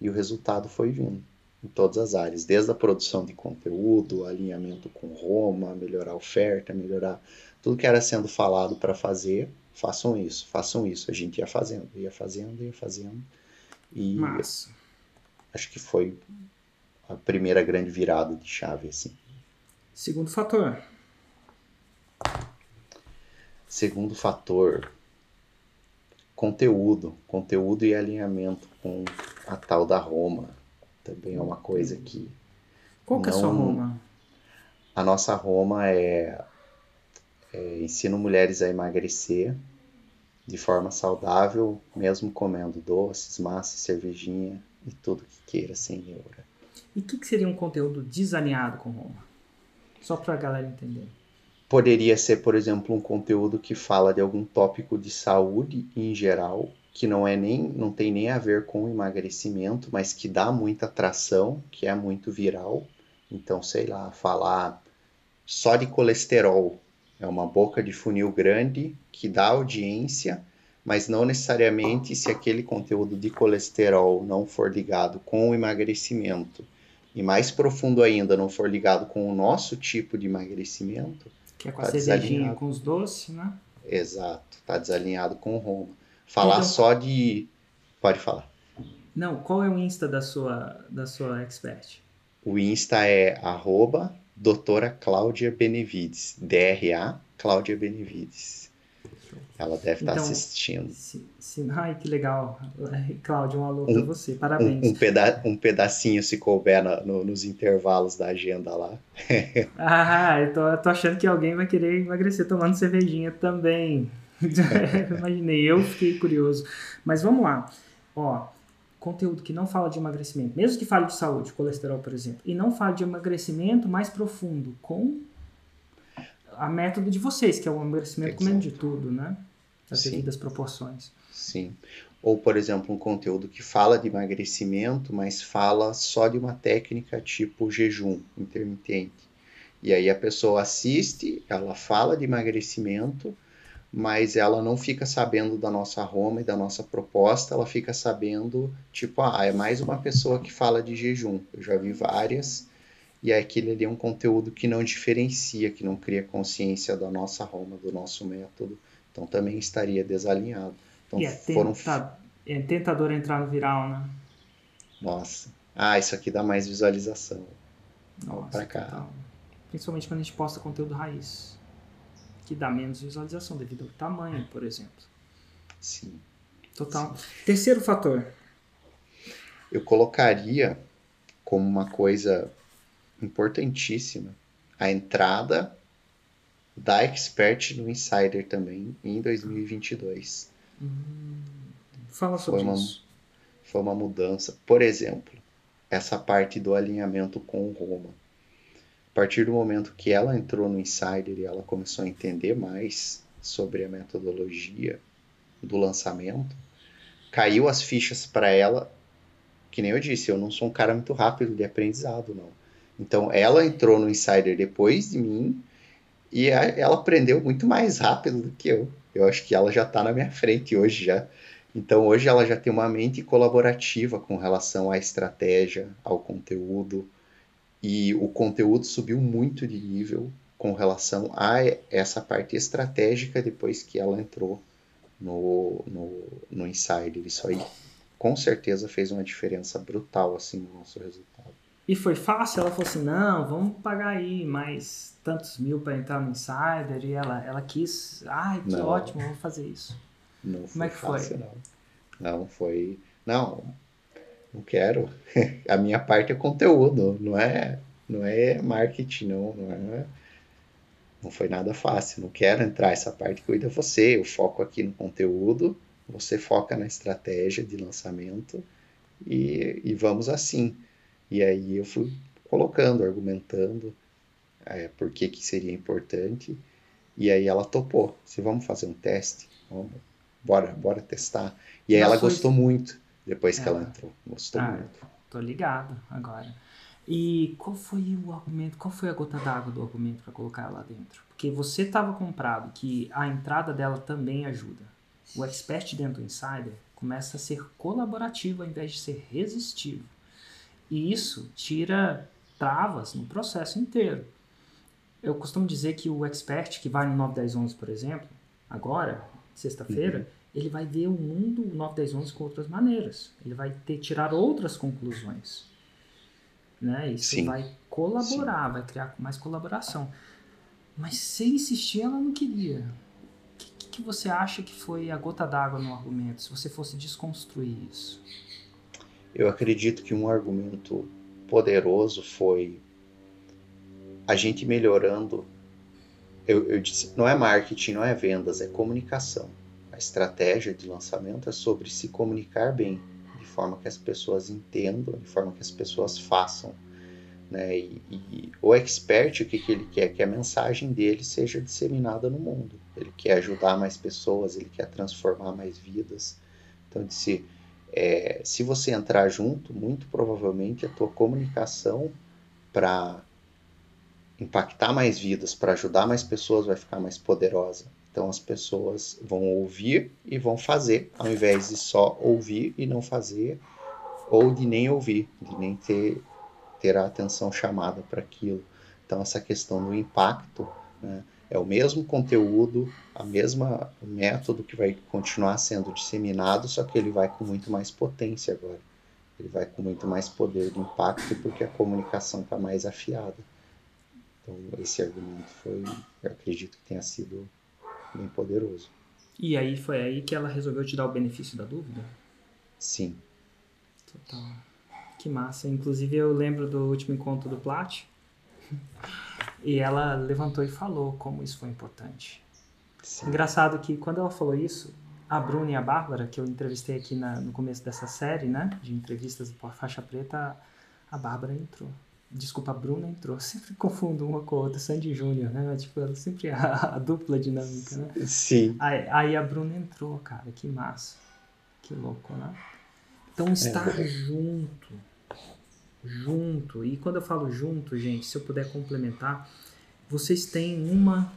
e o resultado foi vindo. em todas as áreas, desde a produção de conteúdo, alinhamento com Roma, melhorar a oferta, melhorar tudo que era sendo falado para fazer, façam isso, façam isso. A gente ia fazendo, ia fazendo, ia fazendo. E Massa. acho que foi a primeira grande virada de chave assim. Segundo fator. Segundo fator, conteúdo, conteúdo e alinhamento com a tal da Roma. Também é uma coisa que Qual que é a sua Não- Roma? a nossa Roma é, é ensino mulheres a emagrecer de forma saudável, mesmo comendo doces, massa, cervejinha e tudo que queira sem neura. E o que, que seria um conteúdo desalinhado com Roma? Só pra galera entender. Poderia ser, por exemplo, um conteúdo que fala de algum tópico de saúde em geral, que não é nem não tem nem a ver com emagrecimento, mas que dá muita atração, que é muito viral. Então, sei lá, falar só de colesterol é uma boca de funil grande que dá audiência, mas não necessariamente se aquele conteúdo de colesterol não for ligado com o emagrecimento e mais profundo ainda não for ligado com o nosso tipo de emagrecimento, Que é com a Tá cervejinha desalinhado. com os doces, né? Exato, tá desalinhado com Roma. Falar Então- só de. Pode falar. Não, qual é o Insta da sua, da sua expert? O Insta é arroba doutora Cláudia Benevides. DRA Cláudia Benevides. Ela deve estar Então, assistindo. Se, se, ai, que legal. Cláudio, um alô pra você. Um, Parabéns. um, peda um pedacinho se couber na- no- nos intervalos da agenda lá. Ah, eu tô, eu tô achando que alguém vai querer emagrecer tomando cervejinha também. Imaginei, eu fiquei curioso. Mas vamos lá. Ó, conteúdo que não fala de emagrecimento, mesmo que fale de saúde, colesterol, por exemplo, e não fale de emagrecimento mais profundo, com a método de vocês, que é o emagrecimento comendo de tudo, né? As Sim. devidas proporções. Sim. Ou, por exemplo, um conteúdo que fala de emagrecimento, mas fala só de uma técnica tipo jejum intermitente. E aí a pessoa assiste, ela fala de emagrecimento, mas ela não fica sabendo da nossa Roma e da nossa proposta, ela fica sabendo, tipo, ah, é mais uma pessoa que fala de jejum. Eu já vi várias, e aquele ali é um conteúdo que não diferencia, que não cria consciência da nossa Roma, do nosso método. Então também estaria desalinhado. Então é, foram. tenta, é tentador entrar no viral, né? Nossa. Ah, isso aqui dá mais visualização. Nossa, pra cá. total. Principalmente quando a gente posta conteúdo raiz. Que dá menos visualização devido ao tamanho, por exemplo. Sim. Total. Terceiro fator. Eu colocaria como uma coisa importantíssima a entrada da Expert no Insider também em 2022. Fala sobre Foi uma- isso. Foi uma mudança. Por exemplo, essa parte do alinhamento com o Roma. A partir do momento que ela entrou no Insider e ela começou a entender mais sobre a metodologia do lançamento, caiu as fichas para ela, que nem eu disse, eu não sou um cara muito rápido de aprendizado, não. Então, ela entrou no Insider depois de mim e a- ela aprendeu muito mais rápido do que eu. Eu acho que ela já está na minha frente hoje já. Então, hoje ela já tem uma mente colaborativa com relação à estratégia, ao conteúdo, e o conteúdo subiu muito de nível com relação a essa parte estratégica depois que ela entrou no, no, no Insider. Isso aí com certeza fez uma diferença brutal assim no nosso resultado. E foi fácil? Ela falou assim: não, vamos pagar aí mais tantos mil para entrar no Insider. E ela, ela quis, ai, que Não. ótimo, vou fazer isso. Não foi Como é que foi? fácil, não. Não, foi. Não, não quero. A minha parte é conteúdo, não é, não é marketing, não, não é. Não foi nada fácil. Não quero entrar essa parte cuida você. Eu foco aqui no conteúdo, você foca na estratégia de lançamento e, e vamos assim. E aí eu fui colocando, argumentando é, por que, que seria importante. E aí ela topou. Se vamos fazer um teste, vamos, bora, bora testar. E aí Já ela gostou muito depois que É. ela entrou. Gostou Ah, muito. Tô ligado agora. E qual foi o argumento, qual foi a gota d'água do argumento para colocar ela lá dentro? Porque você estava comprado que a entrada dela também ajuda. O expert dentro do Insider começa a ser colaborativo ao invés de ser resistivo. E isso tira travas no processo inteiro. Eu costumo dizer que o expert que vai no 9, 10, 11, por exemplo, agora, sexta-feira, uhum. ele vai ver o mundo 9, 10, 11 com outras maneiras. Ele vai ter tirar outras conclusões. Né? Isso Sim. vai colaborar, Sim. vai criar mais colaboração. Mas se insistir, ela não queria. O que, que você acha que foi a gota d'água no argumento, se você fosse desconstruir isso? Eu acredito que um argumento poderoso foi a gente melhorando. Eu, eu disse, não é marketing, não é vendas, é comunicação. A estratégia de lançamento é sobre se comunicar bem, de forma que as pessoas entendam, de forma que as pessoas façam. Né? E, e, o expert, o que, que ele quer? Que a mensagem dele seja disseminada no mundo. Ele quer ajudar mais pessoas, ele quer transformar mais vidas. Então, disse, é, se você entrar junto, muito provavelmente a tua comunicação para impactar mais vidas, para ajudar mais pessoas, vai ficar mais poderosa. Então as pessoas vão ouvir e vão fazer, ao invés de só ouvir e não fazer, ou de nem ouvir, de nem ter, ter a atenção chamada para aquilo. Então essa questão do impacto, né, é o mesmo conteúdo, a mesma método que vai continuar sendo disseminado, só que ele vai com muito mais potência agora. Ele vai com muito mais poder de impacto porque a comunicação está mais afiada. Então esse argumento foi, eu acredito que tenha sido bem poderoso. E aí foi aí que ela resolveu te dar o benefício da dúvida? Sim. Total. Que massa. Inclusive eu lembro do último encontro do Plat. E ela levantou e falou como isso foi importante. Sim. Engraçado que quando ela falou isso, a Bruna e a Bárbara, que eu entrevistei aqui na, no começo dessa série, né, de entrevistas por faixa preta, a Bárbara entrou. Desculpa, a Bruna entrou. Sempre confundo uma com a outra, Sandy Júnior, né? Tipo, ela sempre a, a dupla dinâmica, né? Sim. Aí, aí, a Bruna entrou, cara, que massa. Que louco, né? Então, estar é. junto junto. E quando eu falo junto, gente, se eu puder complementar, vocês têm uma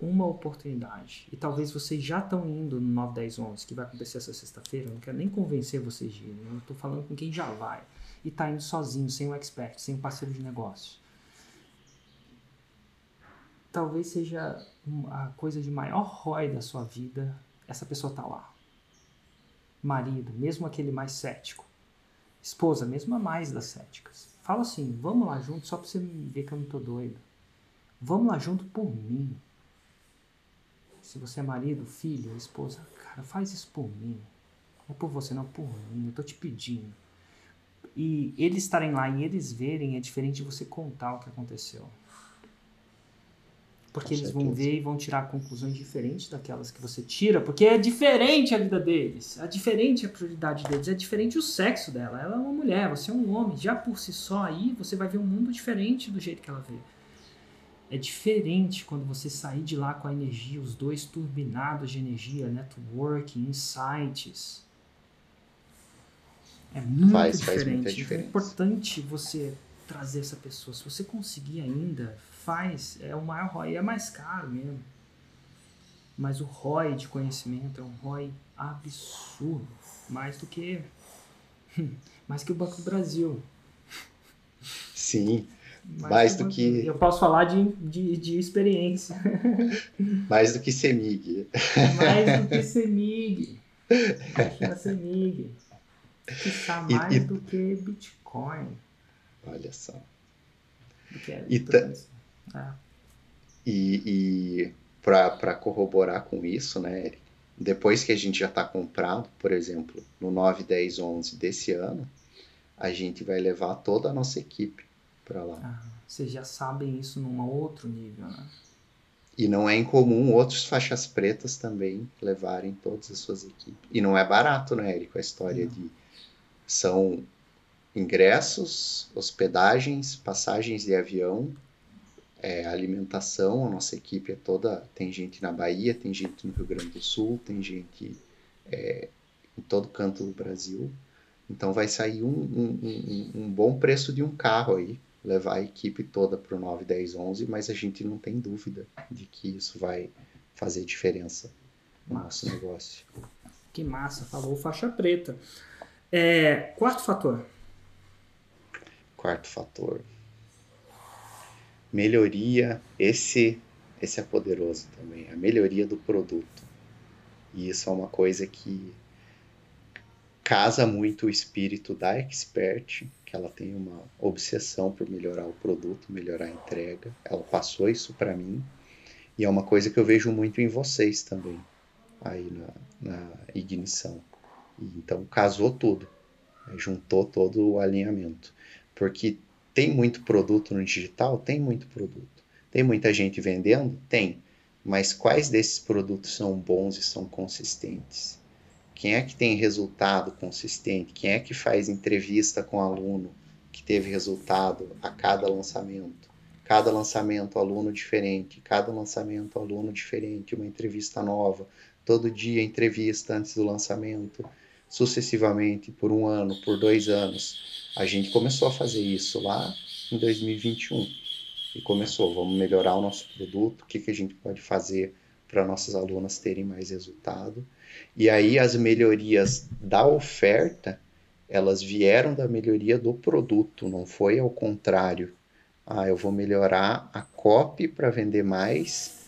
uma oportunidade. E talvez vocês já estão indo no 9, 10, 11, que vai acontecer essa sexta-feira. Eu não quero nem convencer vocês de irem. Eu estou falando com quem já vai. E está indo sozinho, sem um expert, sem um parceiro de negócio. Talvez seja a coisa de maior ROI da sua vida. Essa pessoa tá lá. Marido, mesmo aquele mais cético Esposa, mesmo a mais das céticas. Fala assim, vamos lá junto só pra você ver que eu não tô doido. Vamos lá junto por mim. Se você é marido, filho, esposa, cara, faz isso por mim. Não é por você, não, por mim. Eu tô te pedindo. E eles estarem lá e eles verem é diferente de você contar o que aconteceu. Porque eles vão ver e vão tirar conclusões diferentes daquelas que você tira, porque é diferente a vida deles, é diferente a prioridade deles, é diferente o sexo dela. Ela é uma mulher, você é um homem. Já por si só aí, você vai ver um mundo diferente do jeito que ela vê. É diferente quando você sair de lá com a energia, os dois turbinados de energia, networking, insights. É muito faz, diferente. Faz é importante você trazer essa pessoa. Se você conseguir ainda, faz, é o maior ROI, é mais caro mesmo. Mas o ROI de conhecimento é um ROI absurdo, mais do que mais que o Banco do Brasil. Sim, mais, mais do que. Eu posso falar de, de, de experiência. mais do que CEMIG. mais do que CEMIG. Imagina CEMIG. Quiçá mais e, e... do que Bitcoin. Olha só. Do que é, e, ta... É. E, e para corroborar com isso, né, Eric, depois que a gente já está comprado, por exemplo, no 9, 10, 11 desse ano, a gente vai levar toda a nossa equipe para lá. Ah, vocês já sabem isso num outro nível, né? E não é incomum outros faixas pretas também levarem todas as suas equipes. E não é barato, né, Érico? A história não. de. São ingressos, hospedagens, passagens de avião, é, alimentação, a nossa equipe é toda. Tem gente na Bahia, tem gente no Rio Grande do Sul, tem gente é, em todo canto do Brasil. Então vai sair um, um, um, um, bom preço de um carro aí, levar a equipe toda para o 9, 10, 11, mas a gente não tem dúvida de que isso vai fazer diferença no massa. nosso negócio. Que massa, falou faixa preta. É, quarto fator. quarto fator. Melhoria, esse esse é poderoso também, a melhoria do produto. E isso é uma coisa que casa muito o espírito da expert, que ela tem uma obsessão por melhorar o produto, melhorar a entrega. Ela passou isso para mim e é uma coisa que eu vejo muito em vocês também, aí na, na ignição. E, então casou tudo, né? juntou todo o alinhamento, porque tem muito produto no digital, tem muito produto. Tem muita gente vendendo, tem. Mas quais desses produtos são bons e são consistentes? Quem é que tem resultado consistente? Quem é que faz entrevista com aluno que teve resultado a cada lançamento? Cada lançamento, aluno diferente, cada lançamento, aluno diferente, uma entrevista nova, todo dia entrevista antes do lançamento, sucessivamente, por um ano, por dois anos. A gente começou a fazer isso lá em 2021 e começou, vamos melhorar o nosso produto, o que, que a gente pode fazer para nossas alunas terem mais resultado. E aí as melhorias da oferta, elas vieram da melhoria do produto, não foi ao contrário. Ah, eu vou melhorar a copy para vender mais.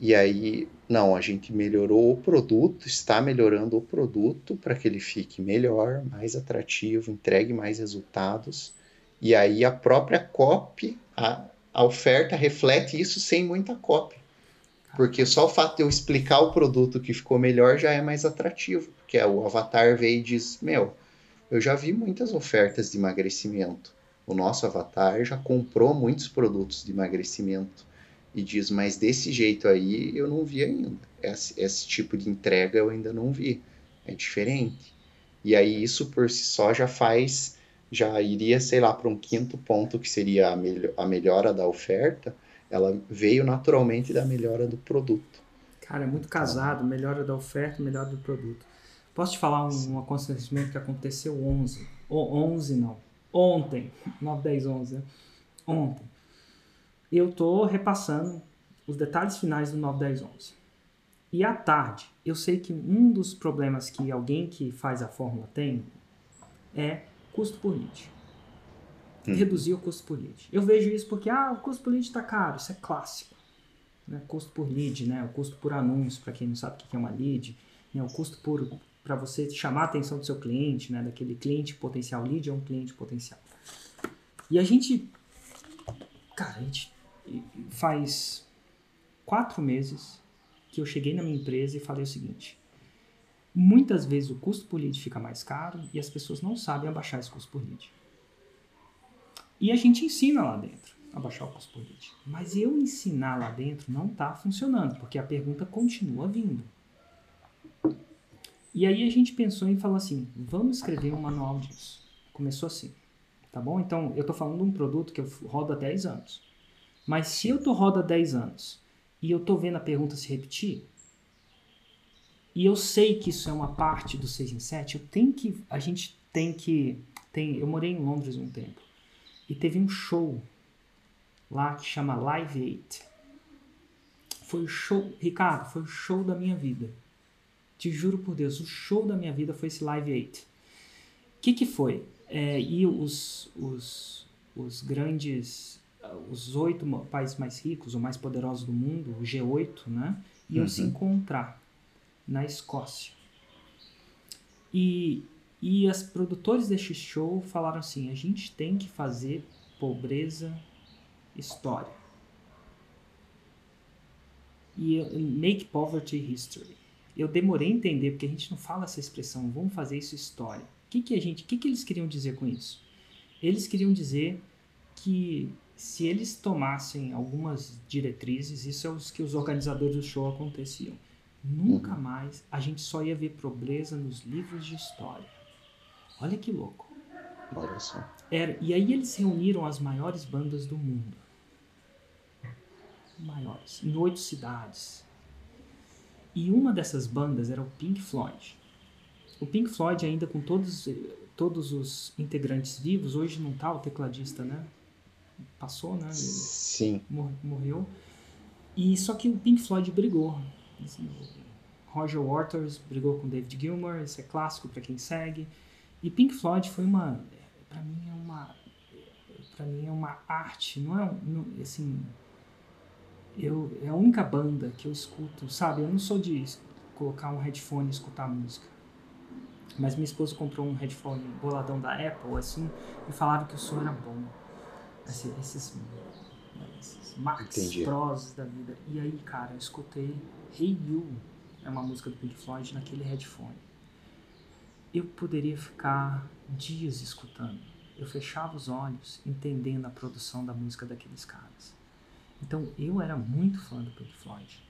E aí, não, a gente melhorou o produto, está melhorando o produto para que ele fique melhor, mais atrativo, entregue mais resultados. E aí a própria copy, a, a oferta reflete isso sem muita cópia. Porque só o fato de eu explicar o produto que ficou melhor já é mais atrativo. Porque o avatar veio e diz: Meu, eu já vi muitas ofertas de emagrecimento. O nosso avatar já comprou muitos produtos de emagrecimento. E diz: Mas desse jeito aí eu não vi ainda. Esse, esse tipo de entrega eu ainda não vi. É diferente. E aí isso por si só já faz já iria, sei lá, para um quinto ponto, que seria a, melho a melhora da oferta, ela veio naturalmente da melhora do produto. Cara, é muito casado, melhora da oferta, melhora do produto. Posso te falar um, um acontecimento que aconteceu 11, ou 11 não, ontem, 9, 10, 11, né? ontem. Eu tô repassando os detalhes finais do 9, 10, 11. E à tarde, eu sei que um dos problemas que alguém que faz a fórmula tem é custo por lead. Hum. Reduzir o custo por lead. Eu vejo isso porque, ah, o custo por lead está caro, isso é clássico. Né? Custo por lead, né? o custo por anúncio, para quem não sabe o que é uma lead, né? o custo por para você chamar a atenção do seu cliente, né? daquele cliente potencial. Lead é um cliente potencial. E a gente, cara, a gente faz quatro meses que eu cheguei na minha empresa e falei o seguinte: Muitas vezes o custo por lead fica mais caro e as pessoas não sabem abaixar esse custo por lead. E a gente ensina lá dentro a baixar o custo por lead. Mas eu ensinar lá dentro não está funcionando, porque a pergunta continua vindo. E aí a gente pensou em falar assim, vamos escrever um manual disso. Começou assim, tá bom? Então, eu estou falando de um produto que eu rodo há 10 anos. Mas se eu rodo há 10 anos e eu estou vendo a pergunta se repetir, e eu sei que isso é uma parte do 6 em 7, eu tenho que, a gente tem que, tem, eu morei em Londres um tempo, e teve um show lá que chama Live 8. Foi o show, Ricardo, foi o show da minha vida. Te juro por Deus, o show da minha vida foi esse Live 8. O que que foi? É, e os, os, os grandes, os oito países mais ricos, ou mais poderosos do mundo, o G8, né, iam uhum. se encontrar na Escócia. E, e as produtores deste show falaram assim: a gente tem que fazer pobreza história. E make poverty history. Eu demorei a entender porque a gente não fala essa expressão, vamos fazer isso história. O que, que a gente, o que, que eles queriam dizer com isso? Eles queriam dizer que se eles tomassem algumas diretrizes, isso é o que os organizadores do show aconteciam Nunca uhum. mais a gente só ia ver pobreza nos livros de história. Olha que louco. Olha só. Era, e aí eles reuniram as maiores bandas do mundo. Maiores. Em oito cidades. E uma dessas bandas era o Pink Floyd. O Pink Floyd ainda com todos, todos os integrantes vivos, hoje não tá o tecladista, né? Passou, né? Ele Sim. Morreu. E só que o Pink Floyd brigou Assim, Roger Waters brigou com David Gilmour, isso é clássico para quem segue. E Pink Floyd foi uma, para mim é uma para mim é uma arte, não é não, assim. Eu, é a única banda que eu escuto, sabe? Eu não sou de colocar um headphone e escutar música. Mas minha esposa comprou um headphone boladão da Apple, assim, e falaram que o som era bom. Assim, esses, esses Max Entendi. Pros da vida. E aí, cara, eu escutei Hey You, é uma música do Pink Floyd, naquele headphone. Eu poderia ficar dias escutando. Eu fechava os olhos, entendendo a produção da música daqueles caras. Então, eu era muito fã do Pink Floyd.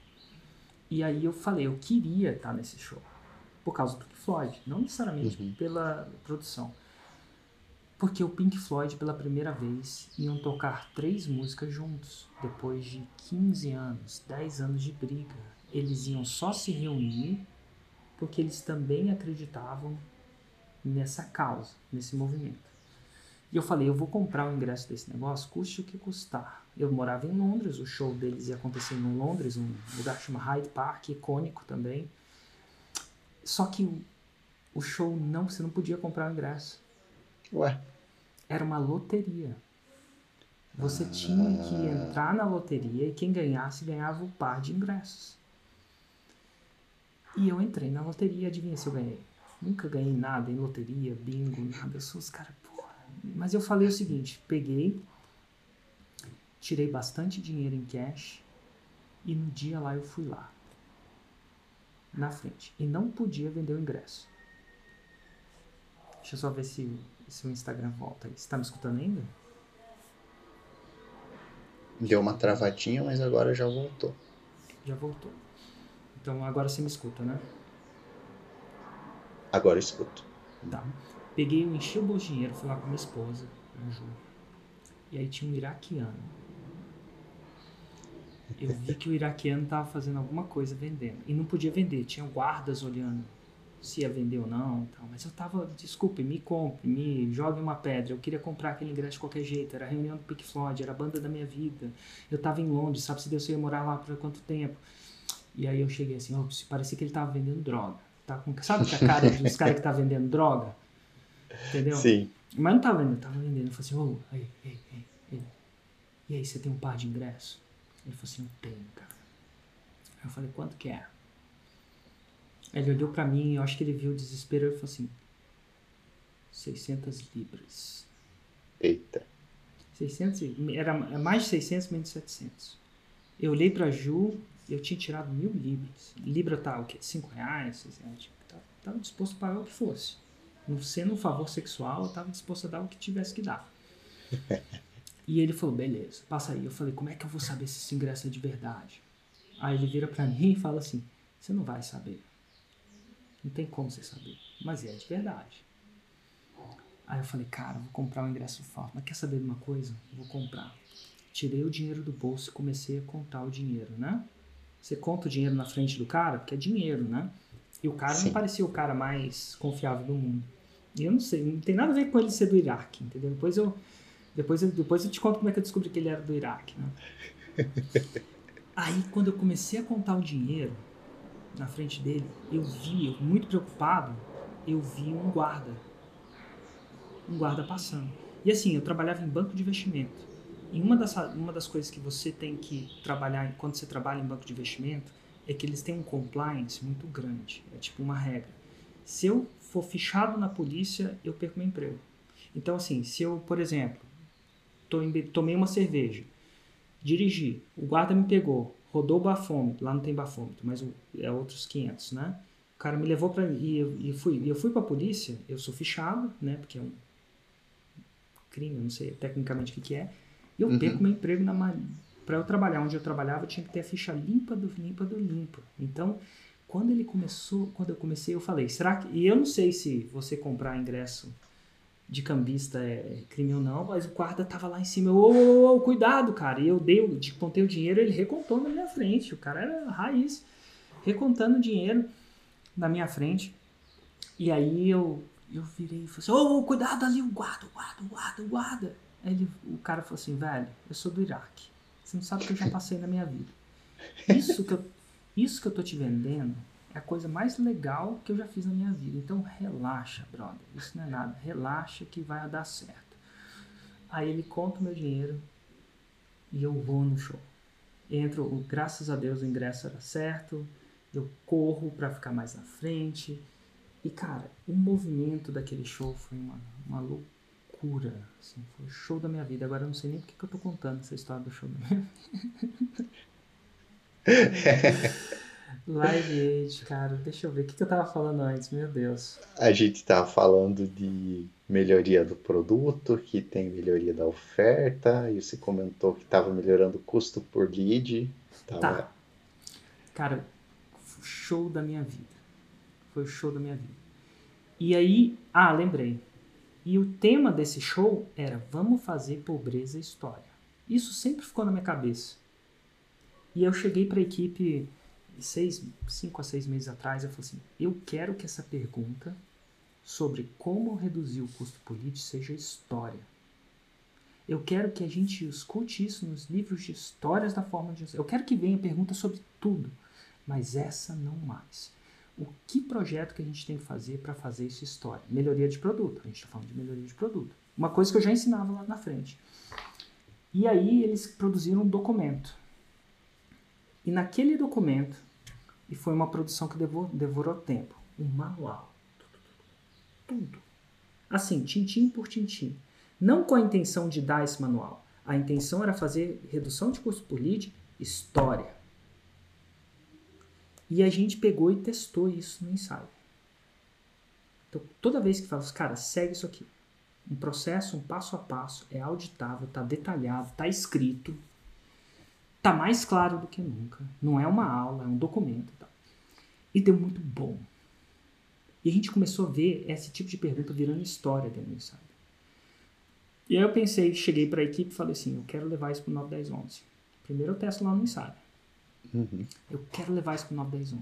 E aí eu falei, eu queria estar nesse show. Por causa do Pink Floyd. Não necessariamente Uhum. pela produção. Porque o Pink Floyd, pela primeira vez, iam tocar três músicas juntos. Depois de 15 anos, 10 anos de briga. Eles iam só se reunir porque eles também acreditavam nessa causa, nesse movimento. E eu falei, eu vou comprar o ingresso desse negócio, custe o que custar. Eu morava em Londres, o show deles ia acontecer em Londres, um lugar chamado Hyde Park, icônico também. Só que o, show não, você não podia comprar o ingresso. Ué, Era uma loteria. Você tinha que entrar na loteria e quem ganhasse ganhava o par de ingressos. E eu entrei na loteria, adivinha se eu ganhei? Nunca ganhei nada em loteria, bingo, nada. Eu sou os caras, porra. Mas eu falei o seguinte: peguei, tirei bastante dinheiro em cash e no dia lá eu fui lá, na frente. E não podia vender o ingresso. Deixa eu só ver se, se o Instagram volta aí. Você tá me escutando ainda? deu uma travadinha, mas agora já voltou. Já voltou. Então agora você me escuta, né? Agora eu escuto. Tá. Peguei, eu enchi o bolso de dinheiro, fui lá com minha esposa, a Ju. E aí tinha um iraquiano. Eu vi que o iraquiano tava fazendo alguma coisa vendendo. E não podia vender, tinha guardas olhando se ia vender ou não. Tal. Mas eu tava, desculpe, me compre, me jogue uma pedra. Eu queria comprar aquele ingresso de qualquer jeito. Era a reunião do Pink Floyd, era a banda da minha vida. Eu tava em Londres, sabe se Deus eu ia morar lá por quanto tempo. E aí eu cheguei assim, oh, parecia que ele tava vendendo droga. Tá com, sabe que a cara dos caras que tá vendendo droga? Entendeu? Sim. Mas não tava vendendo, tava vendendo. Eu falei assim, ô, aí, ei, ei, ei. E aí, você tem um par de ingresso? Ele falou assim, eu tenho, cara. Aí eu falei, quanto que é? Ele olhou pra mim, eu acho que ele viu o desespero e falou assim, 600 libras. Eita. 600, e- era mais de 600, menos de 700. Eu olhei pra Ju, eu tinha tirado mil libras. Libra tá o quê? 5 reais, 6 reais. Tipo, tava, tava disposto a pagar o que fosse. Não sendo um favor sexual, eu tava disposto a dar o que tivesse que dar. E ele falou, beleza, passa aí. Eu falei, como é que eu vou saber se esse ingresso é de verdade? Aí ele vira pra mim e fala assim, você não vai saber. Não tem como você saber. Mas é de verdade. Aí eu falei, cara, vou comprar um ingresso forte. Mas quer saber de uma coisa? Vou comprar. Tirei o dinheiro do bolso e comecei a contar o dinheiro, né? Você conta o dinheiro na frente do cara, porque é dinheiro, né? E o cara Sim. não parecia o cara mais confiável do mundo. E eu não sei, não tem nada a ver com ele ser do Iraque, entendeu? Depois eu, depois eu, depois eu te conto como é que eu descobri que ele era do Iraque, né? Aí quando eu comecei a contar o dinheiro na frente dele, eu vi, muito preocupado, eu vi um guarda. Um guarda passando. E assim, eu trabalhava em banco de investimento. E uma das, uma das coisas que você tem que trabalhar quando você trabalha em banco de investimento é que eles têm um compliance muito grande. É tipo uma regra. Se eu for fichado na polícia, eu perco meu emprego. Então, assim, se eu, por exemplo, tomei uma cerveja, dirigi, o guarda me pegou, rodou o bafômetro, lá não tem bafômetro, mas é outros 500, né? O cara me levou para e, eu- e fui, e eu fui para a polícia, eu sou fichado, né? Porque é um crime, eu não sei tecnicamente o que, que é. E eu Uhum. perco meu emprego na para eu trabalhar onde eu trabalhava, eu tinha que ter a ficha limpa do limpa do limpa. Então, quando ele começou, quando eu comecei, eu falei, será que e eu não sei se você comprar ingresso de cambista é crime ou não, mas o guarda tava lá em cima. Ô, ô, ô, cuidado, cara. E eu dei, de- contei o dinheiro, ele recontou na minha frente. O cara era raiz, recontando o dinheiro na minha frente. E aí eu, eu virei e falei assim: Ô, cuidado ali, o guarda, o guarda, o guarda, o guarda. Aí ele, o cara falou assim: velho, eu sou do Iraque. Você não sabe o que eu já passei na minha vida. Isso que eu, isso que eu tô te vendendo é a coisa mais legal que eu já fiz na minha vida. Então relaxa, brother. Isso não é nada. Relaxa que vai dar certo. Aí ele conta o meu dinheiro e eu vou no show. Entro, graças a Deus o ingresso era certo, eu corro para ficar mais na frente. E cara, o movimento daquele show foi uma, uma loucura. Assim, foi o show da minha vida. Agora eu não sei nem porque que eu tô contando essa história do show da minha vida. Live Aid, cara, deixa eu ver. O que, que eu tava falando antes? Meu Deus. A gente tava falando de melhoria do produto, que tem melhoria da oferta, e você comentou que tava melhorando o custo por lead. Tava... Tá. Cara, show da minha vida. Foi o show da minha vida. E aí, ah, lembrei. E o tema desse show era Vamos fazer pobreza história. Isso sempre ficou na minha cabeça. E eu cheguei para a equipe seis, cinco a seis meses atrás, eu falei assim, eu quero que essa pergunta sobre como reduzir o custo político seja história. Eu quero que a gente escute isso nos livros de histórias da forma de... Eu quero que venha pergunta sobre tudo, mas essa não mais. O que projeto que a gente tem que fazer para fazer isso história? Melhoria de produto. A gente está falando de melhoria de produto. Uma coisa que eu já ensinava lá na frente. E aí eles produziram um documento. E naquele documento e foi uma produção que devorou, devorou tempo. Um manual. Tudo. Assim, tintim por tintim. Não com a intenção de dar esse manual. A intenção era fazer redução de custo por lead, história. E a gente pegou e testou isso no ensaio. Então, toda vez que fala, cara, segue isso aqui. Um processo, um passo a passo, é auditável, está detalhado, está escrito, está mais claro do que nunca. Não é uma aula, é um documento. E deu muito bom. E a gente começou a ver esse tipo de pergunta virando história dentro do Insider. E aí eu pensei, cheguei para a equipe e falei assim, eu quero levar isso para o 9, 10, 11. Primeiro eu testo lá no Insider. Uhum. Eu quero levar isso para o 9, 10, 11.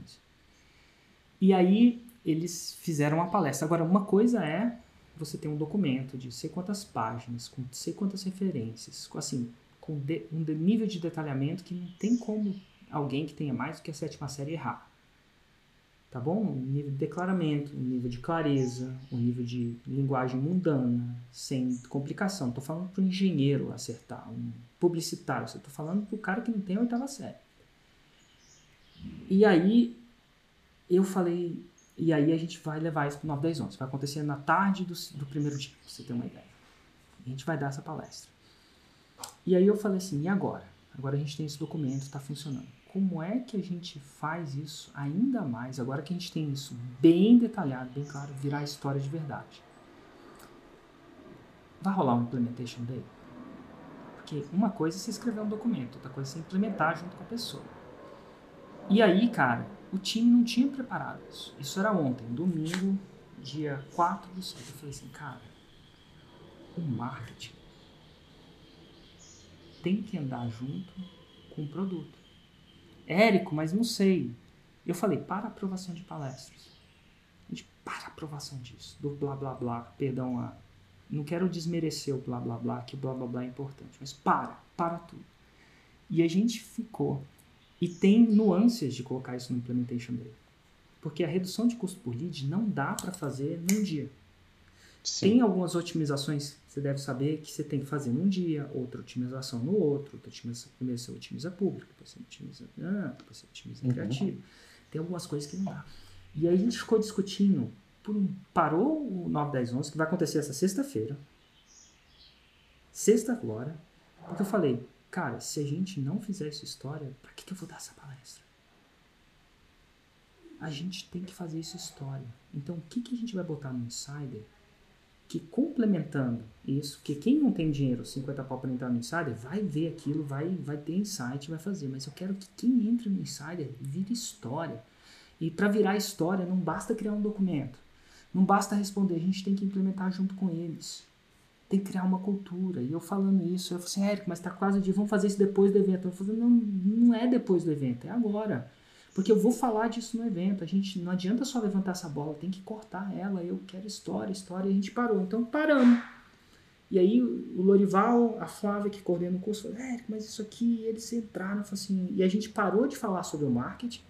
E aí eles fizeram uma palestra. Agora, uma coisa é você ter um documento de sei quantas páginas, com sei quantas referências, com, assim, com de, um nível de detalhamento que não tem como alguém que tenha mais do que a sétima série errar tá bom? Um nível de declaramento, um nível de clareza, um nível de linguagem mundana, sem complicação. Estou falando para um engenheiro acertar, um publicitário, estou falando para o cara que não tem a oitava série. E aí eu falei, e aí a gente vai levar isso para o 9, 10, 11. Vai acontecer na tarde do, do primeiro dia, para você ter uma ideia. A gente vai dar essa palestra. E aí eu falei assim, e agora? Agora a gente tem esse documento, está funcionando como é que a gente faz isso ainda mais, agora que a gente tem isso bem detalhado, bem claro, virar história de verdade. Vai rolar um implementation day? Porque uma coisa é você escrever um documento, outra coisa é você implementar junto com a pessoa. E aí, cara, o time não tinha preparado isso. Isso era ontem, domingo, dia 4 do 7. Eu falei assim, cara, o marketing tem que andar junto com o produto. Érico, mas não sei. Eu falei, para aprovação de palestras. A gente, para aprovação disso, do blá blá blá, perdão, a, não quero desmerecer o blá blá blá, que blá blá blá é importante, mas para, para tudo. E a gente ficou. E tem nuances de colocar isso no Implementation Day. Porque a redução de custo por lead não dá para fazer num dia. Sim. Tem algumas otimizações você deve saber que você tem que fazer num dia, outra otimização no outro, outra otimização, primeiro você otimiza público, depois você otimiza, ah, depois você otimiza uhum. criativo. Tem algumas coisas que não dá. E aí a gente ficou discutindo, por um, parou o 9, 10, 11, que vai acontecer essa sexta-feira, sexta agora, porque eu falei, cara, se a gente não fizer essa história, para que, que eu vou dar essa palestra? A gente tem que fazer isso história. Então, o que, que a gente vai botar no Insider que complementando isso, que quem não tem dinheiro, 50 pau para entrar no Insider, vai ver aquilo, vai, vai ter insight, vai fazer. Mas eu quero que quem entra no Insider vire história. E para virar história, não basta criar um documento. Não basta responder, a gente tem que implementar junto com eles. Tem que criar uma cultura. E eu falando isso, eu falei assim, Érico, mas tá quase de vamos fazer isso depois do evento. Eu falei, não, não é depois do evento, é agora. Porque eu vou falar disso no evento. A gente não adianta só levantar essa bola, tem que cortar ela. Eu quero história, história. E a gente parou. Então paramos. E aí o Lorival, a Flávia que coordena o curso, falou, é, mas isso aqui, eles entraram, assim, e a gente parou de falar sobre o marketing.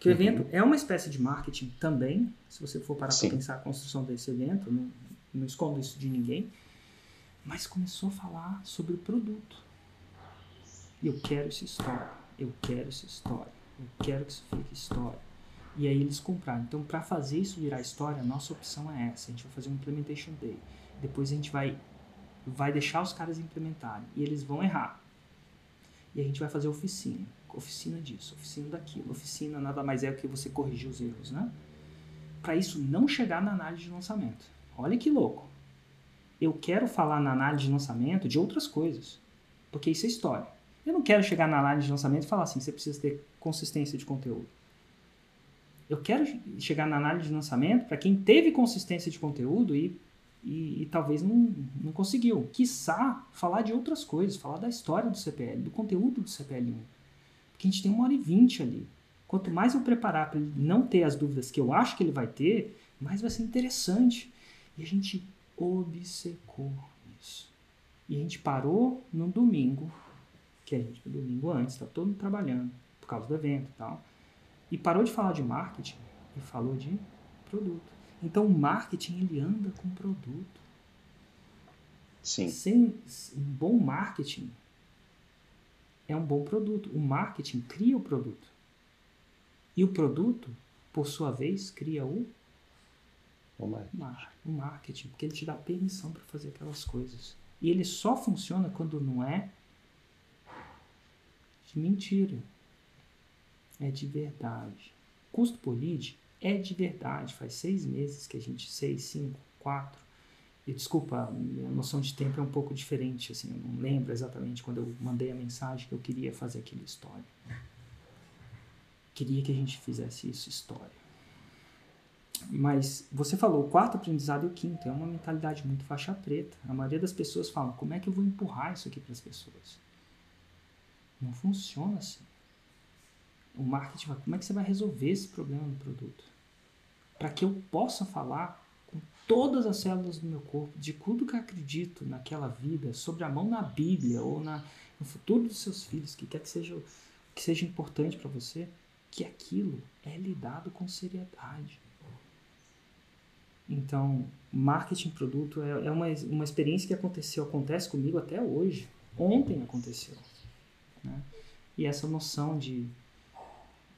Que o uhum. evento é uma espécie de marketing também, se você for parar para pensar a construção desse evento, não, não escondo isso de ninguém. mas começou a falar sobre o produto. Eu quero essa história, eu quero essa história, eu quero que isso fique história. E aí eles compraram. Então, para fazer isso virar história, a nossa opção é essa. A gente vai fazer um implementation day. Depois a gente vai vai deixar os caras implementarem e eles vão errar. E a gente vai fazer oficina, oficina disso, oficina daquilo. Oficina nada mais é que você corrigir os erros, né? Para isso não chegar na análise de lançamento. Olha que louco. Eu quero falar na análise de lançamento de outras coisas, porque isso é história. Eu não quero chegar na análise de lançamento e falar assim, você precisa ter consistência de conteúdo. Eu quero chegar na análise de lançamento para quem teve consistência de conteúdo e e, e, talvez não, não conseguiu. Quiçá falar de outras coisas, falar da história do CPL, do conteúdo do CPL1. Porque a gente tem uma hora e vinte ali. Quanto mais eu preparar para ele não ter as dúvidas que eu acho que ele vai ter, mais vai ser interessante. E a gente obcecou isso. E a gente parou no domingo, que a gente, domingo antes, está todo mundo trabalhando, por causa do evento e tal. E parou de falar de marketing e falou de produto. Então, o marketing ele anda com produto. Sim. Sem um bom marketing é um bom produto. O marketing cria o produto. E o produto, por sua vez, cria o o marketing. o marketing, porque ele te dá permissão para fazer aquelas coisas. E ele só funciona quando não é mentira. É de verdade. Custo por lead é de verdade. Faz seis meses que a gente, seis, cinco, quatro. E desculpa, minha noção de tempo é um pouco diferente, assim, eu não lembro exatamente quando eu mandei a mensagem que eu queria fazer aquela história. Queria que a gente fizesse isso, história. Mas você falou o quarto aprendizado e o quinto, é uma mentalidade muito faixa preta. A maioria das pessoas falam, como é que eu vou empurrar isso aqui para as pessoas? Não funciona assim. O marketing, como é que você vai resolver esse problema do produto? para que eu possa falar com todas as células do meu corpo de tudo que eu acredito naquela vida, sobre a mão na Bíblia ou na, no futuro dos seus filhos, que quer que seja, que seja importante para você, que aquilo é lidado com seriedade. Então, marketing produto é, é uma, uma experiência que aconteceu, acontece comigo até hoje. Ontem aconteceu. Né? E essa noção de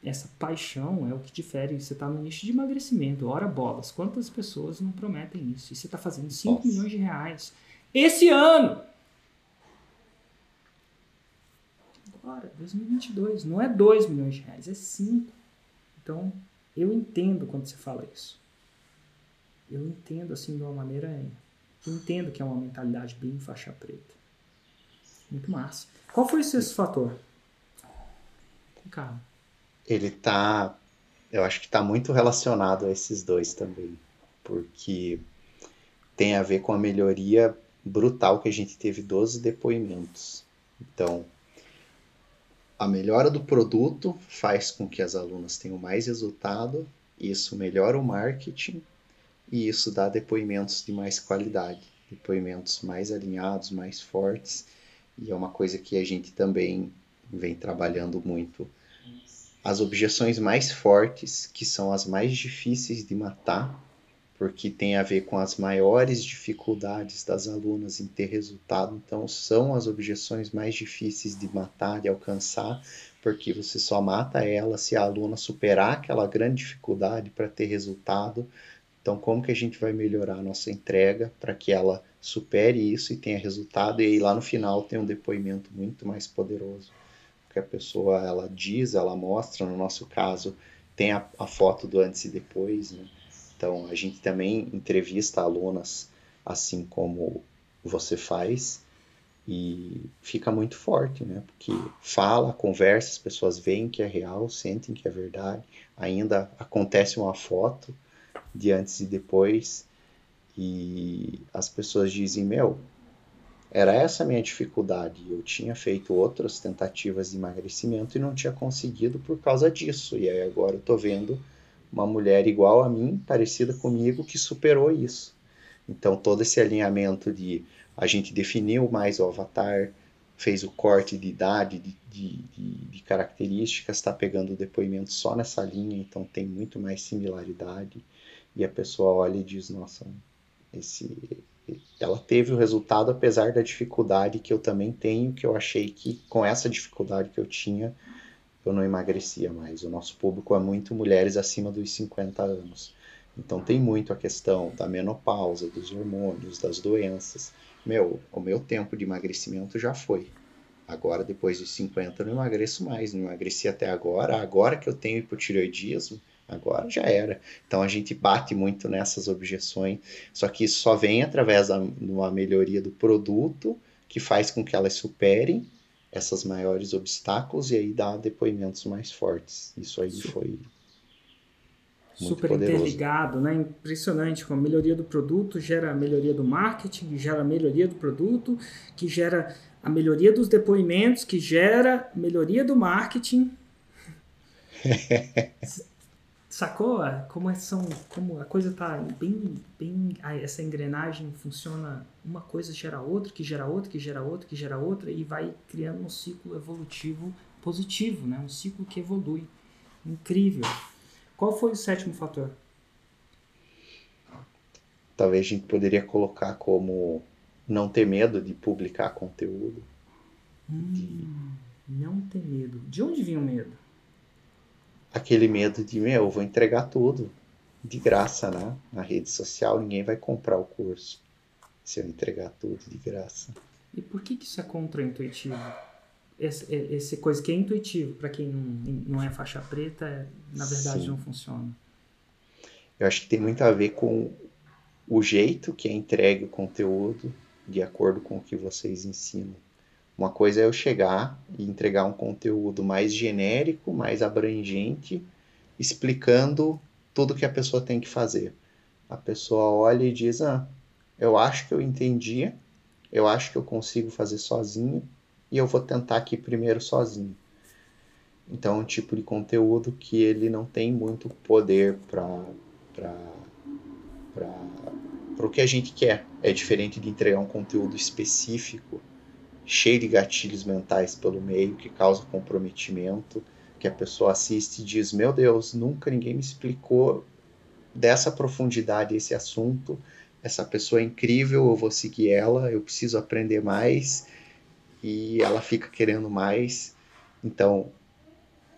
essa paixão é o que difere. Você está no nicho de emagrecimento, ora bolas. Quantas pessoas não prometem isso? E você está fazendo 5 Nossa. milhões de reais esse ano! Agora, 2022. Não é 2 milhões de reais, é 5. Então, eu entendo quando você fala isso. Eu entendo assim de uma maneira. Eu entendo que é uma mentalidade bem faixa preta. Muito massa. Qual foi esse fator? Cara ele tá, eu acho que está muito relacionado a esses dois também, porque tem a ver com a melhoria brutal que a gente teve 12 depoimentos. Então, a melhora do produto faz com que as alunas tenham mais resultado, isso melhora o marketing e isso dá depoimentos de mais qualidade, depoimentos mais alinhados, mais fortes, e é uma coisa que a gente também vem trabalhando muito as objeções mais fortes, que são as mais difíceis de matar, porque tem a ver com as maiores dificuldades das alunas em ter resultado. Então, são as objeções mais difíceis de matar, de alcançar, porque você só mata ela se a aluna superar aquela grande dificuldade para ter resultado. Então, como que a gente vai melhorar a nossa entrega para que ela supere isso e tenha resultado? E aí, lá no final, tem um depoimento muito mais poderoso que a pessoa ela diz, ela mostra, no nosso caso, tem a, a foto do antes e depois, né? Então, a gente também entrevista alunas assim como você faz e fica muito forte, né? Porque fala, conversa, as pessoas veem que é real, sentem que é verdade. Ainda acontece uma foto de antes e depois e as pessoas dizem: Meu, era essa a minha dificuldade. Eu tinha feito outras tentativas de emagrecimento e não tinha conseguido por causa disso. E aí agora eu tô vendo uma mulher igual a mim, parecida comigo, que superou isso. Então todo esse alinhamento de a gente definiu mais o avatar, fez o corte de idade, de, de, de, de características, está pegando o depoimento só nessa linha, então tem muito mais similaridade. E a pessoa olha e diz, nossa, esse ela teve o resultado apesar da dificuldade que eu também tenho, que eu achei que com essa dificuldade que eu tinha, eu não emagrecia mais. O nosso público é muito mulheres acima dos 50 anos. Então tem muito a questão da menopausa, dos hormônios, das doenças. Meu, o meu tempo de emagrecimento já foi. Agora, depois de 50, eu não emagreço mais. Não emagreci até agora. Agora que eu tenho hipotireoidismo, agora já era. Então a gente bate muito nessas objeções. Só que isso só vem através da uma melhoria do produto que faz com que elas superem essas maiores obstáculos e aí dá depoimentos mais fortes. Isso aí foi super poderoso. interligado, né? Impressionante como a melhoria do produto gera a melhoria do marketing, gera a melhoria do produto, que gera a melhoria dos depoimentos, que gera melhoria do marketing. Sacou? Como, é, são, como a coisa tá bem, bem. Essa engrenagem funciona, uma coisa gera outra, que gera outra, que gera outra, que gera outra, e vai criando um ciclo evolutivo positivo, né? um ciclo que evolui. Incrível. Qual foi o sétimo fator? Talvez a gente poderia colocar como não ter medo de publicar conteúdo. Hum, de... Não ter medo. De onde vinha o medo? Aquele medo de, meu, eu vou entregar tudo de graça, né? Na rede social, ninguém vai comprar o curso se eu entregar tudo de graça. E por que, que isso é contraintuitivo? esse, esse coisa que é intuitivo para quem não, não é faixa preta, na verdade Sim. não funciona. Eu acho que tem muito a ver com o jeito que é entregue o conteúdo de acordo com o que vocês ensinam. Uma coisa é eu chegar e entregar um conteúdo mais genérico, mais abrangente, explicando tudo que a pessoa tem que fazer. A pessoa olha e diz: Ah, eu acho que eu entendi, eu acho que eu consigo fazer sozinho, e eu vou tentar aqui primeiro sozinho. Então é um tipo de conteúdo que ele não tem muito poder para para o que a gente quer. É diferente de entregar um conteúdo específico, cheio de gatilhos mentais pelo meio, que causa comprometimento, que a pessoa assiste e diz: Meu Deus, nunca ninguém me explicou dessa profundidade esse assunto. Essa pessoa é incrível, eu vou seguir ela, eu preciso aprender mais e ela fica querendo mais. Então,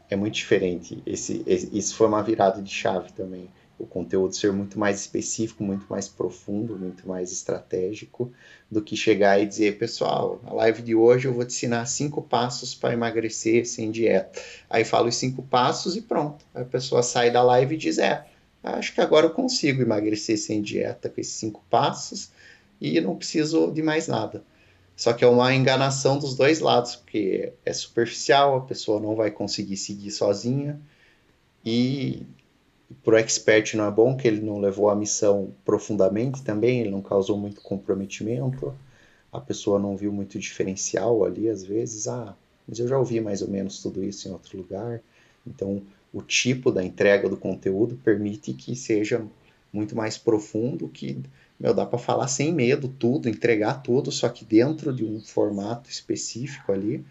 é muito diferente. Esse, isso foi uma virada de chave também. O conteúdo ser muito mais específico, muito mais profundo, muito mais estratégico, do que chegar e dizer, pessoal, a live de hoje eu vou te ensinar cinco passos para emagrecer sem dieta. Aí falo os cinco passos e pronto. a pessoa sai da live e diz, é, acho que agora eu consigo emagrecer sem dieta com esses cinco passos e não preciso de mais nada. Só que é uma enganação dos dois lados, porque é superficial, a pessoa não vai conseguir seguir sozinha. E para o expert não é bom, que ele não levou a missão profundamente também, ele não causou muito comprometimento. A pessoa não viu muito diferencial ali, às vezes. Ah, mas eu já ouvi mais ou menos tudo isso em outro lugar. Então, o tipo da entrega do conteúdo permite que seja muito mais profundo, que meu, dá para falar sem medo tudo, entregar tudo, só que dentro de um formato específico ali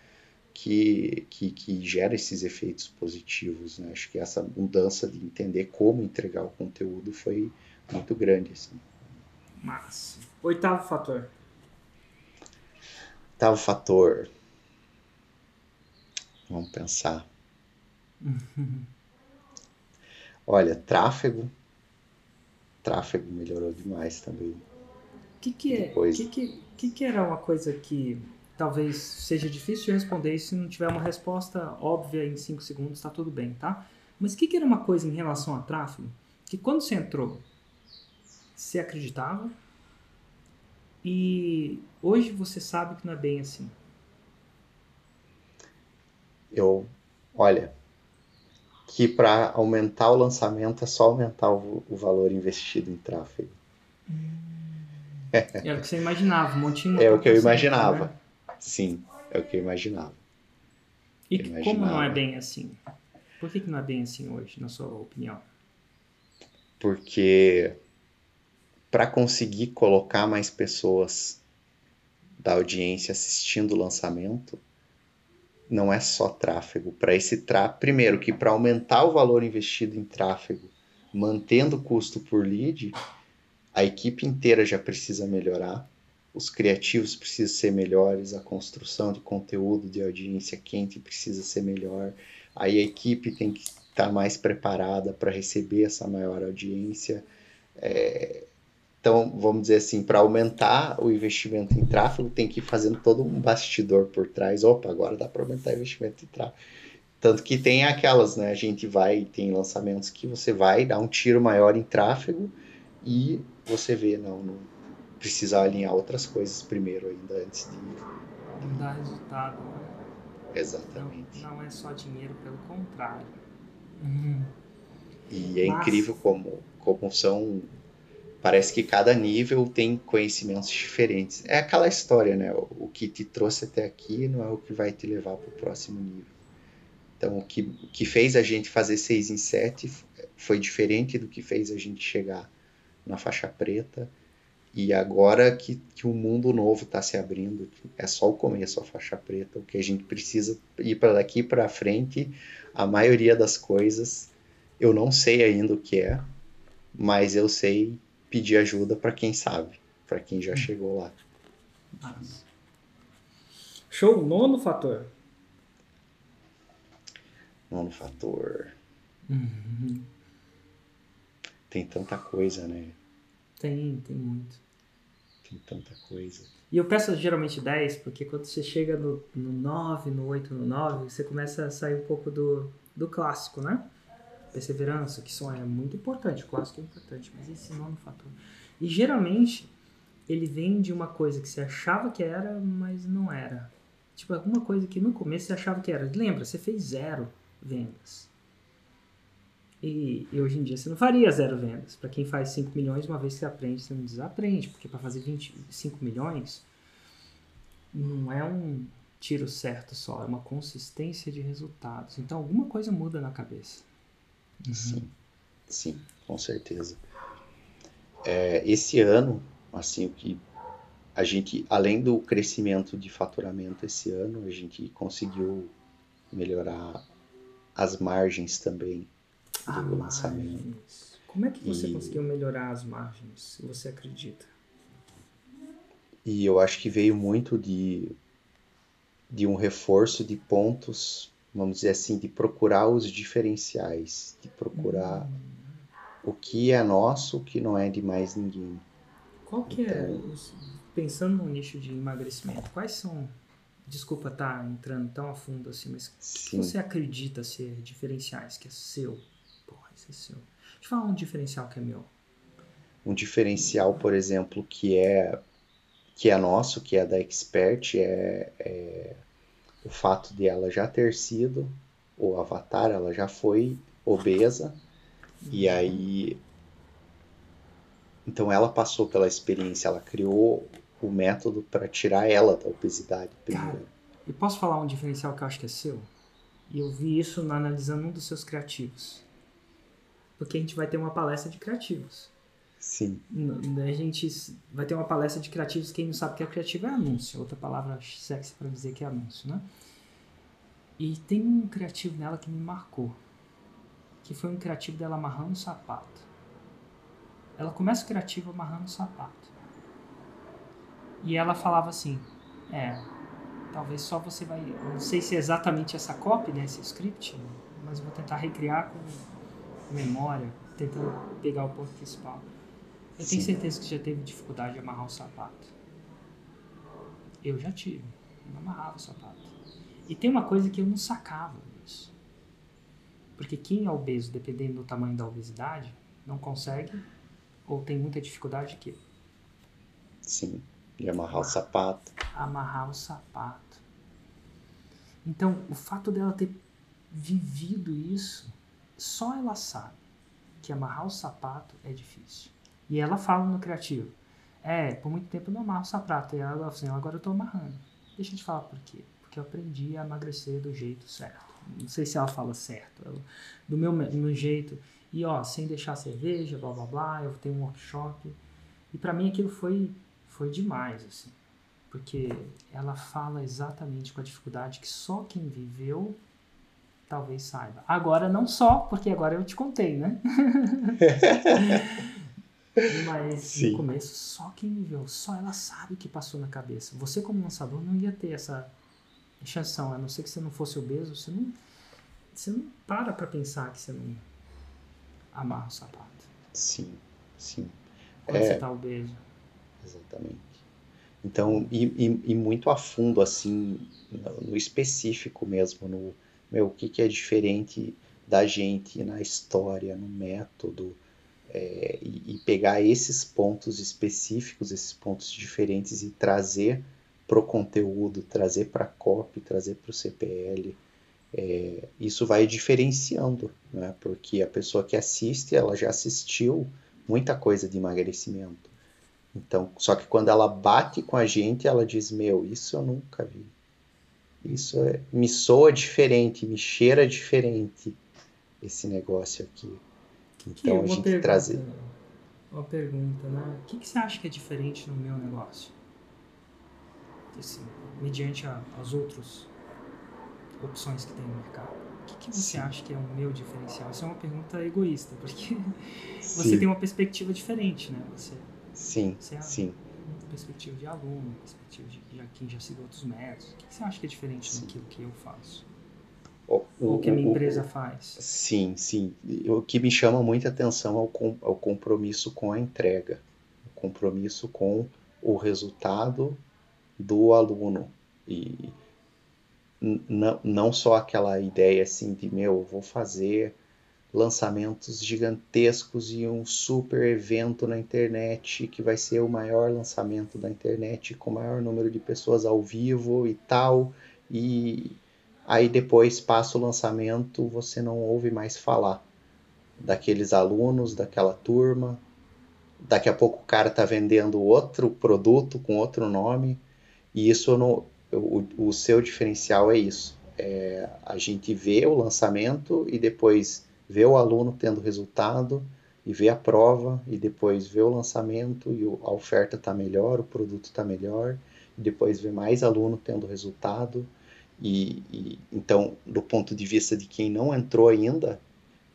que, que, que gera esses efeitos positivos. Né? Acho que essa mudança de entender como entregar o conteúdo foi muito grande. Assim. Massa. Oitavo fator. Oitavo fator. Vamos pensar. Olha, tráfego tráfego melhorou demais também. O que, que é? Depois... Que, que, que, que era uma coisa que talvez seja difícil de responder e se não tiver uma resposta óbvia em 5 segundos, está tudo bem, tá? Mas o que, que era uma coisa em relação a tráfego que quando você entrou, você acreditava e hoje você sabe que não é bem assim? Eu, olha, que para aumentar o lançamento é só aumentar o, o valor investido em tráfego. É o que você imaginava, um montinho. É o que eu imaginava. Sim, é o que eu imaginava. E eu imaginava. como não é bem assim? Por que, que não é bem assim hoje, na sua opinião? Porque para conseguir colocar mais pessoas da audiência assistindo o lançamento, não é só tráfego. Para esse tráfego, primeiro que para aumentar o valor investido em tráfego, mantendo o custo por lead, a equipe inteira já precisa melhorar, os criativos precisam ser melhores, a construção de conteúdo de audiência quente precisa ser melhor, aí a equipe tem que estar tá mais preparada para receber essa maior audiência. É, então, vamos dizer assim, para aumentar o investimento em tráfego, tem que ir fazendo todo um bastidor por trás. Opa, agora dá para aumentar o investimento em tráfego. Tanto que tem aquelas, né? A gente vai, tem lançamentos que você vai dar um tiro maior em tráfego e você vê, não, não precisa alinhar outras coisas primeiro ainda antes de. de... Dar resultado. Né? Exatamente. Não, não, é só dinheiro, pelo contrário. Uhum. E é Mas... incrível como, como são parece que cada nível tem conhecimentos diferentes. É aquela história, né? O que te trouxe até aqui não é o que vai te levar para o próximo nível. Então, o que, o que fez a gente fazer 6 em 7 foi diferente do que fez a gente chegar na faixa preta. E agora que, que um mundo novo está se abrindo, é só o começo a faixa preta. O que a gente precisa ir para daqui para frente, a maioria das coisas eu não sei ainda o que é, mas eu sei pedir ajuda para quem sabe, para quem já hum. chegou lá. Nossa. Show, nono fator. Nono fator. Uhum. Tem tanta coisa, né? Tem, tem muito. Tem tanta coisa. E eu peço geralmente 10, porque quando você chega no, no 9, no 8, no 9, você começa a sair um pouco do, do clássico, né? perseverança, que só é muito importante, o clássico é importante, mas esse não é fator. E geralmente ele vem de uma coisa que você achava que era, mas não era. Tipo, alguma coisa que no começo você achava que era. Lembra, você fez zero vendas. E, e hoje em dia você não faria zero vendas. Para quem faz 5 milhões, uma vez que você aprende, você não desaprende. Porque para fazer 25 milhões, não é um tiro certo só, é uma consistência de resultados. Então alguma coisa muda na cabeça. Uhum. Sim, sim, com certeza. É, esse ano, assim, o que a gente, além do crescimento de faturamento esse ano, a gente conseguiu melhorar as margens também do ah, lançamento. Como é que você e... conseguiu melhorar as margens, você acredita? E eu acho que veio muito de, de um reforço de pontos vamos dizer assim, de procurar os diferenciais, de procurar uhum. o que é nosso, o que não é de mais ninguém. Qual que é então, é, pensando no nicho de emagrecimento, quais são, desculpa estar tá entrando tão a fundo assim, mas o que você acredita ser diferenciais, que é seu? Porra, esse é seu. Deixa eu falar um diferencial que é meu. Um diferencial, por exemplo, que é que é nosso, que é da Expert, é, é o fato de ela já ter sido o avatar, ela já foi obesa e aí então ela passou pela experiência, ela criou o método para tirar ela da obesidade primeiro. Cara, e posso falar um diferencial que eu acho que é seu? E eu vi isso analisando um dos seus criativos. Porque a gente vai ter uma palestra de criativos. Sim. A gente vai ter uma palestra de criativos. Quem não sabe o que é criativo é anúncio. Outra palavra sexy para dizer que é anúncio, né? E tem um criativo nela que me marcou. Que foi um criativo dela amarrando o sapato. Ela começa o criativo amarrando o sapato. E ela falava assim: É, talvez só você vai. Não sei se é exatamente essa copy, né, esse script, mas eu vou tentar recriar com memória, tentando pegar o ponto principal. Eu Sim. tenho certeza que já teve dificuldade de amarrar o sapato. Eu já tive. Eu não amarrava o sapato. E tem uma coisa que eu não sacava nisso. Porque quem é obeso, dependendo do tamanho da obesidade, não consegue ou tem muita dificuldade de quê? Sim, de amarrar o sapato. Amarrar o sapato. Então, o fato dela ter vivido isso, só ela sabe que amarrar o sapato é difícil. E ela fala no criativo: É, por muito tempo eu não amarro o sapato. E ela assim: Agora eu tô amarrando. Deixa eu te falar por quê que eu aprendi a emagrecer do jeito certo. Não sei se ela fala certo, do meu, do meu jeito. E ó, sem deixar cerveja, blá blá blá, eu tenho um workshop. E para mim aquilo foi, foi demais, assim. Porque ela fala exatamente com a dificuldade que só quem viveu talvez saiba. Agora não só, porque agora eu te contei, né? Mas Sim. no começo, só quem viveu, só ela sabe o que passou na cabeça. Você, como lançador, não ia ter essa encheção, a não ser que você não fosse obeso, você não, você não para pra pensar que você não amarra o sapato. Sim, sim, Quando É. você tá obeso. exatamente. Então, e, e- e muito a fundo, assim, no, no específico mesmo, no, meu, o que que é diferente da gente na história, no método, é, e, e pegar esses pontos específicos, esses pontos diferentes e trazer pro conteúdo, trazer para a copy, trazer para o CPL. É, isso vai diferenciando, né? Porque a pessoa que assiste, ela já assistiu muita coisa de emagrecimento. Então, só que quando ela bate com a gente, ela diz: Meu, isso eu nunca vi. Isso é- me soa diferente, me cheira diferente esse negócio aqui. Então a gente pergunta, trazer. Uma pergunta, né? O que, que você acha que é diferente no meu negócio? Assim, mediante a- as outras opções que tem no mercado. O que, que você Sim. acha que é o meu diferencial? Isso é uma pergunta egoísta, porque você Sim, tem uma perspectiva diferente, né? Você sim, você sim. Perspectiva de aluno, perspectiva de já, quem já seguiu outros métodos. O que, você acha que é diferente Sim. daquilo que eu faço? O, Ou que a minha o- o- empresa faz? Sim, sim. O que me chama muita atenção é o, com- é o compromisso com a entrega, o compromisso com o resultado do aluno. E não, não só aquela ideia assim de, meu, eu vou fazer lançamentos gigantescos e um super evento na internet que vai ser o maior lançamento da internet com o maior número de pessoas ao vivo e tal. E aí depois passa o lançamento, você não ouve mais falar daqueles alunos, daquela turma. Daqui a pouco o cara tá vendendo outro produto com outro nome. E isso não, o, o seu diferencial é isso. É, a gente vê o lançamento e depois vê o aluno tendo resultado e vê a prova e depois vê o lançamento e a oferta está melhor, o produto está melhor e depois vê mais aluno tendo resultado. E, e então do ponto de vista de quem não entrou ainda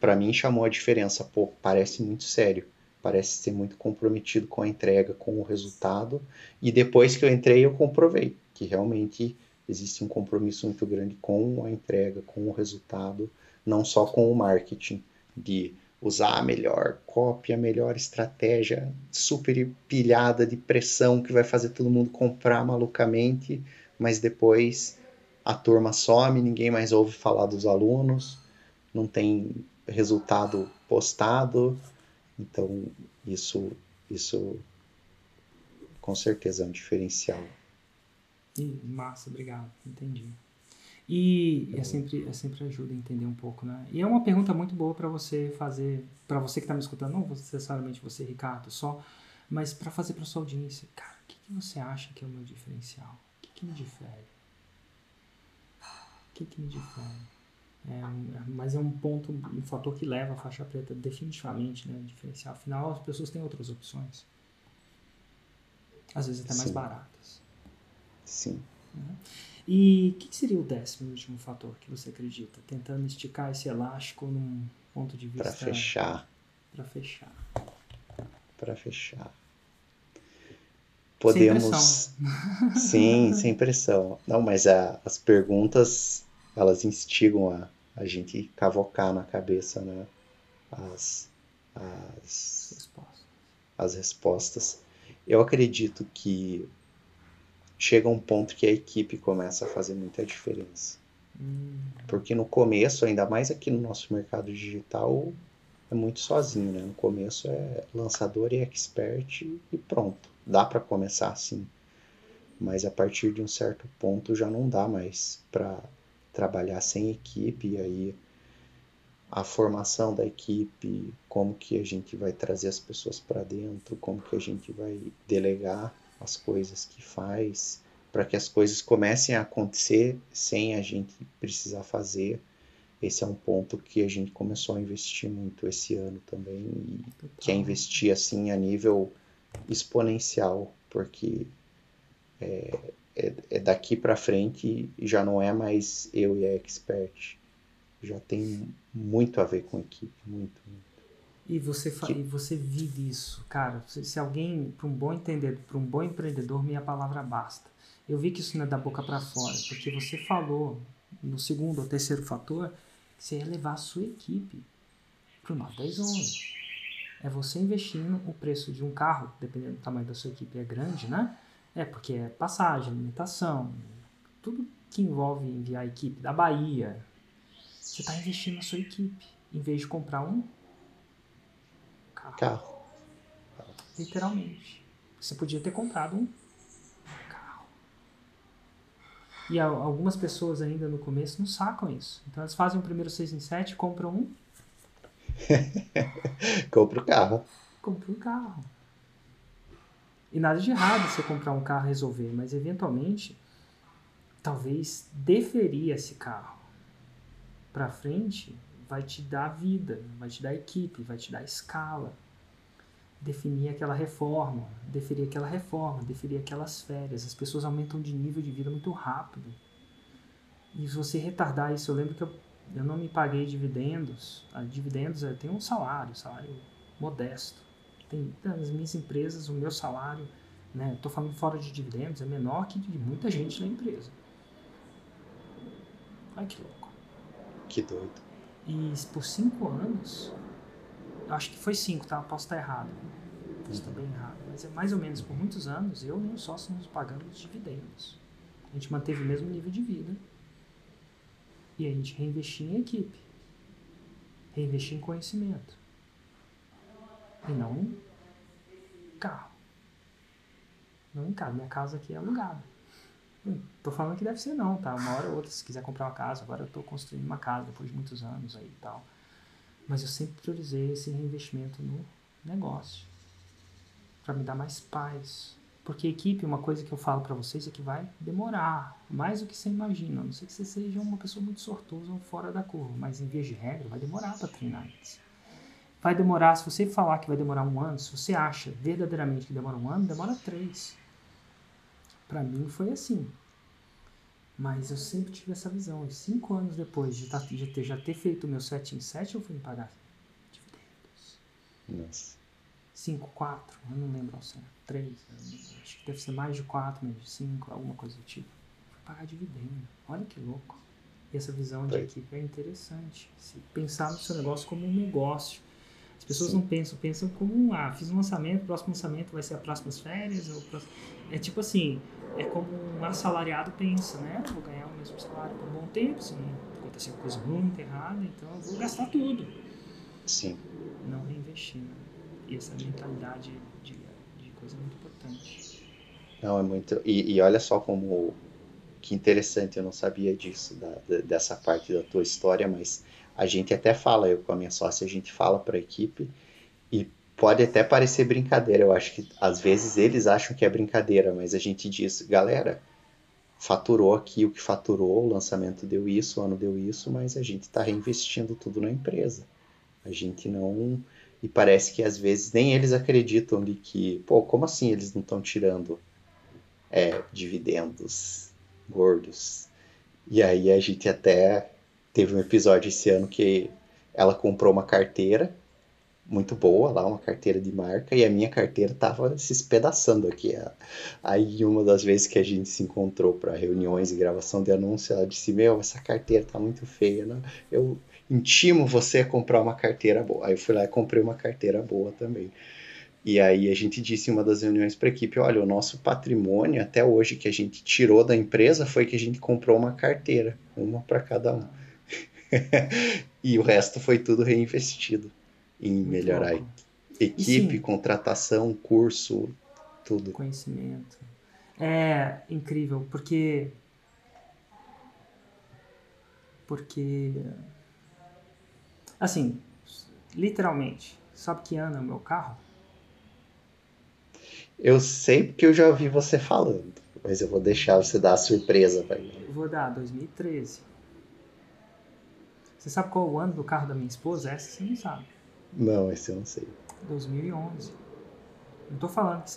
para mim chamou a diferença. Pô parece muito sério parece ser muito comprometido com a entrega com o resultado e depois que eu entrei eu comprovei que realmente existe um compromisso muito grande com a entrega com o resultado não só com o marketing, de usar a melhor cópia, a melhor estratégia super pilhada de pressão que vai fazer todo mundo comprar malucamente, mas depois a turma some, ninguém mais ouve falar dos alunos, não tem resultado postado, então isso, isso com certeza é um diferencial. Massa, obrigado, entendi. E é sempre, é sempre ajuda a entender um pouco, né? E é uma pergunta muito boa para você fazer, para você que está me escutando, não necessariamente você, Ricardo, só, mas para fazer para sua audiência. Cara, o que, que você acha que é o meu diferencial? O que, que me difere? O que, que me difere? É, é- mas é um ponto, um fator que leva a faixa preta definitivamente, né? Diferencial. Afinal, as pessoas têm outras opções. Às vezes até mais Sim. baratas. Sim. E o que, que seria o décimo e último fator que você acredita? Tentando esticar esse elástico num ponto de vista Para fechar, Para fechar. para fechar. Sem Podemos. pressão. Sim, sem pressão. Não, mas a- as perguntas, elas instigam a, a gente cavocar na cabeça, né? As, as, as respostas. Eu acredito que chega um ponto que a equipe começa a fazer muita diferença. Hum, Porque no começo, ainda mais aqui no nosso mercado digital, é muito sozinho, né? No começo é lançador e expert e pronto. Dá para começar assim. Mas a partir de um certo ponto já não dá mais para trabalhar sem equipe e aí a formação da equipe, como que a gente vai trazer as pessoas para dentro, como que a gente vai delegar as coisas que faz, para que as coisas comecem a acontecer sem a gente precisar fazer. Esse é um ponto que a gente começou a investir muito esse ano também e total. quer investir assim a nível exponencial, porque é, é, é daqui para frente já não é mais eu e a expert, já tem muito a ver com equipe, muito, muito. E você, que... e você vive isso, cara. Se, se alguém, para um bom entendedor, para um bom empreendedor, minha palavra basta. Eu vi que isso não é da boca para fora, porque você falou no segundo ou terceiro fator que você ia levar a sua equipe para o 9, 10, 11. É você investindo o preço de um carro, dependendo do tamanho da sua equipe, é grande, né? É porque é passagem, alimentação, tudo que envolve enviar a equipe da Bahia. Você está investindo na sua equipe, em vez de comprar um carro. Literalmente. Você podia ter comprado um carro. E algumas pessoas ainda no começo não sacam isso. Então elas fazem o primeiro 6 em 7 compram um. Compra o carro. Compra o carro. E nada de errado você comprar um carro e resolver, mas eventualmente, talvez deferir esse carro para frente vai te dar vida, vai te dar equipe, vai te dar escala. Definir aquela reforma, definir aquela reforma, definir aquelas férias. As pessoas aumentam de nível de vida muito rápido. E se você retardar isso, eu lembro que eu, eu não me paguei dividendos. A dividendos eu tenho um salário, salário modesto tem, nas minhas empresas, o meu salário, né, estou falando fora de dividendos, é menor que de muita gente na empresa. Ai que louco. Que doido. E por cinco anos, acho que foi cinco, tá? Posso estar errado. Posso estar bem errado. Mas é mais ou menos por muitos anos, eu e o sócio nos pagamos dividendos. A gente manteve o mesmo nível de vida. E a gente reinvestia em equipe. Reinvestia em conhecimento e não em carro. Não em casa. Minha casa aqui é alugada. Tô falando que deve ser não, tá? Uma hora ou outra, se quiser comprar uma casa, agora eu tô construindo uma casa depois de muitos anos aí e tal. Mas eu sempre priorizei esse reinvestimento no negócio. para me dar mais paz. Porque equipe, uma coisa que eu falo para vocês é que vai demorar. Mais do que você imagina. A não sei que você seja uma pessoa muito sortuosa ou fora da curva. Mas em vez de regra, vai demorar para treinar isso. Vai demorar, se você falar que vai demorar um ano, se você acha verdadeiramente que demora um ano, demora três. Para mim foi assim. Mas eu sempre tive essa visão. E cinco anos depois de, tá, de ter, já ter feito o meu 7 em 7, eu fui me pagar dividendos. Nossa. Cinco, quatro, eu não lembro ao certo. Três, acho que deve ser mais de quatro, menos de cinco, alguma coisa do tipo. Fui pagar dividendo. Olha que louco. E essa visão de equipe é interessante. Se pensar no seu negócio como um negócio as pessoas Sim. não pensam, pensam como, ah, fiz um lançamento, próximo lançamento vai ser as próximas férias. Ou próximo... É tipo assim, é como um assalariado pensa, né? Vou ganhar o mesmo salário por um bom tempo, se não acontecer coisa muito errada, então eu vou gastar tudo. Sim. Não reinvestindo. E essa mentalidade de, de coisa é muito importante. Não, é muito. E, e olha só como. Que interessante, eu não sabia disso, da, dessa parte da tua história, mas a gente até fala, eu com a minha sócia, a gente fala para a equipe e pode até parecer brincadeira. Eu acho que às vezes eles acham que é brincadeira, mas a gente diz, galera, faturou aqui o que faturou, o lançamento deu isso, o ano deu isso, mas a gente está reinvestindo tudo na empresa. A gente não. E parece que às vezes nem eles acreditam de que, pô, como assim eles não estão tirando é, dividendos gordos? E aí a gente até Teve um episódio esse ano que ela comprou uma carteira muito boa lá, uma carteira de marca, e a minha carteira tava se espedaçando aqui. Aí, uma das vezes que a gente se encontrou para reuniões e gravação de anúncio, ela disse: Meu, essa carteira tá muito feia, né? Eu intimo você a comprar uma carteira boa. Aí eu fui lá e comprei uma carteira boa também. E aí a gente disse em uma das reuniões para a equipe: olha, o nosso patrimônio até hoje que a gente tirou da empresa foi que a gente comprou uma carteira, uma para cada um. e o resto foi tudo reinvestido em melhorar equipe, contratação, curso, tudo. Conhecimento. É incrível, porque. Porque. Assim, literalmente, sabe que ano é o meu carro? Eu sei porque eu já ouvi você falando, mas eu vou deixar você dar a surpresa para mim. vou dar 2013. Você sabe qual o ano do carro da minha esposa? Essa você não sabe. Não, esse eu não sei. 2011. Não tô falando que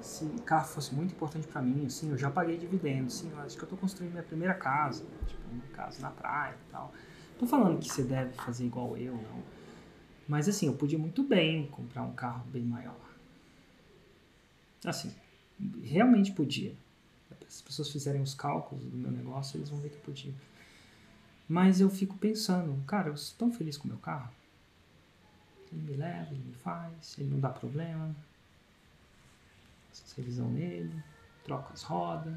se o carro fosse muito importante para mim, assim, eu já paguei dividendos, sim, eu acho que eu tô construindo minha primeira casa, tipo, uma casa na praia e tal. Tô falando que você deve fazer igual eu, não. Mas assim, eu podia muito bem comprar um carro bem maior. Assim, realmente podia. Se as pessoas fizerem os cálculos do meu negócio, eles vão ver que podia. Mas eu fico pensando, cara, eu estou tão feliz com o meu carro. Ele me leva, ele me faz, ele não dá problema. Faço revisão nele, troco as rodas,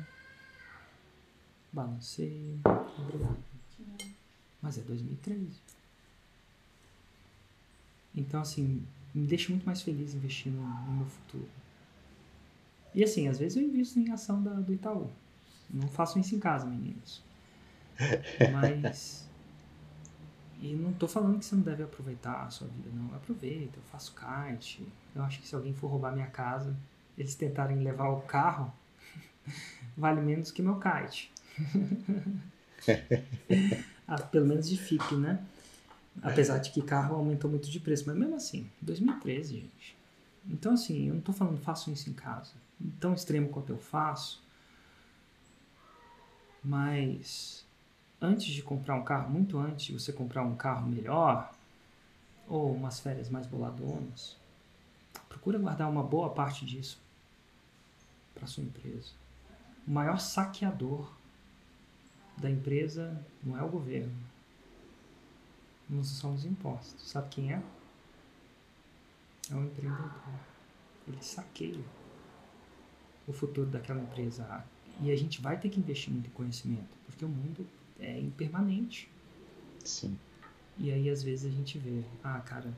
balanceio. Obrigado. Mas é 2013. Então, assim, me deixa muito mais feliz investir no, no meu futuro. E assim, às vezes eu invisto em ação da, do Itaú. Não faço isso em casa, meninos. Mas. E não tô falando que você não deve aproveitar a sua vida, não. Aproveita, eu faço kite. Eu acho que se alguém for roubar minha casa, eles tentarem levar o carro, vale menos que meu kite. ah, pelo menos de FIP, né? Apesar de que carro aumentou muito de preço, mas mesmo assim, 2013, gente. Então, assim, eu não tô falando faço isso em casa. Tão extremo quanto eu faço. Mas antes de comprar um carro, muito antes de você comprar um carro melhor, ou umas férias mais boladonas, procura guardar uma boa parte disso para sua empresa. O maior saqueador da empresa não é o governo, não são os impostos. Sabe quem é? É o empreendedor. Ele saqueia o futuro daquela empresa. E a gente vai ter que investir muito em conhecimento, porque o mundo é impermanente. Sim. E aí às vezes a gente vê, ah, cara,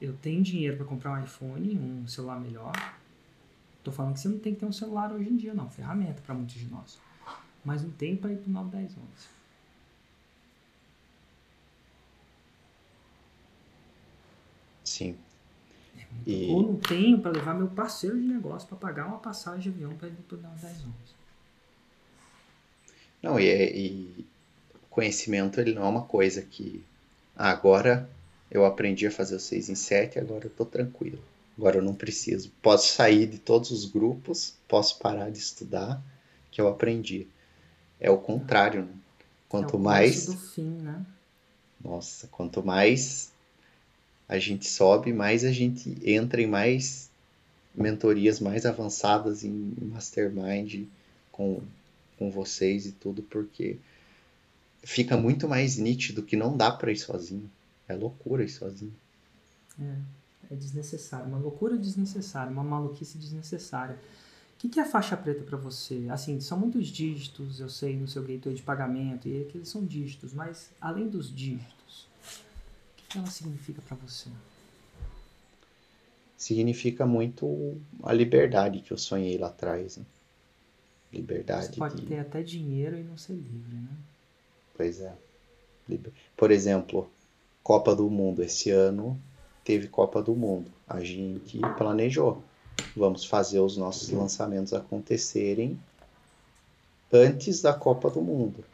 eu tenho dinheiro para comprar um iPhone, um celular melhor. Tô falando que você não tem que ter um celular hoje em dia, não, ferramenta para muitos de nós. Mas não tem para ir pro 9, 10, 11. Sim. É e... Ou não tenho para levar meu parceiro de negócio para pagar uma passagem de avião para ir pro 9, 10, 11. Não, e, é, e conhecimento ele não é uma coisa que ah, agora eu aprendi a fazer o 6 em 7, agora eu tô tranquilo. Agora eu não preciso. Posso sair de todos os grupos, posso parar de estudar, que eu aprendi. É o contrário, né? Quanto é o mais. do fim, né? Nossa, quanto mais a gente sobe, mais a gente entra em mais mentorias mais avançadas em mastermind com, com vocês e tudo, porque fica muito mais nítido que não dá para ir sozinho. É loucura ir sozinho. É, é desnecessário. Uma loucura desnecessária, uma maluquice desnecessária. O que, que é faixa preta para você? Assim, são muitos dígitos, eu sei, no seu gateway de pagamento, e aqueles são dígitos, mas além dos dígitos, o que, que ela significa para você? Significa muito a liberdade que eu sonhei lá atrás. Né? Liberdade. Você pode de... ter até dinheiro e não ser livre, né? Pois é. Por exemplo, Copa do Mundo. Esse ano teve Copa do Mundo. A gente planejou. Vamos fazer os nossos lançamentos acontecerem antes da Copa do Mundo.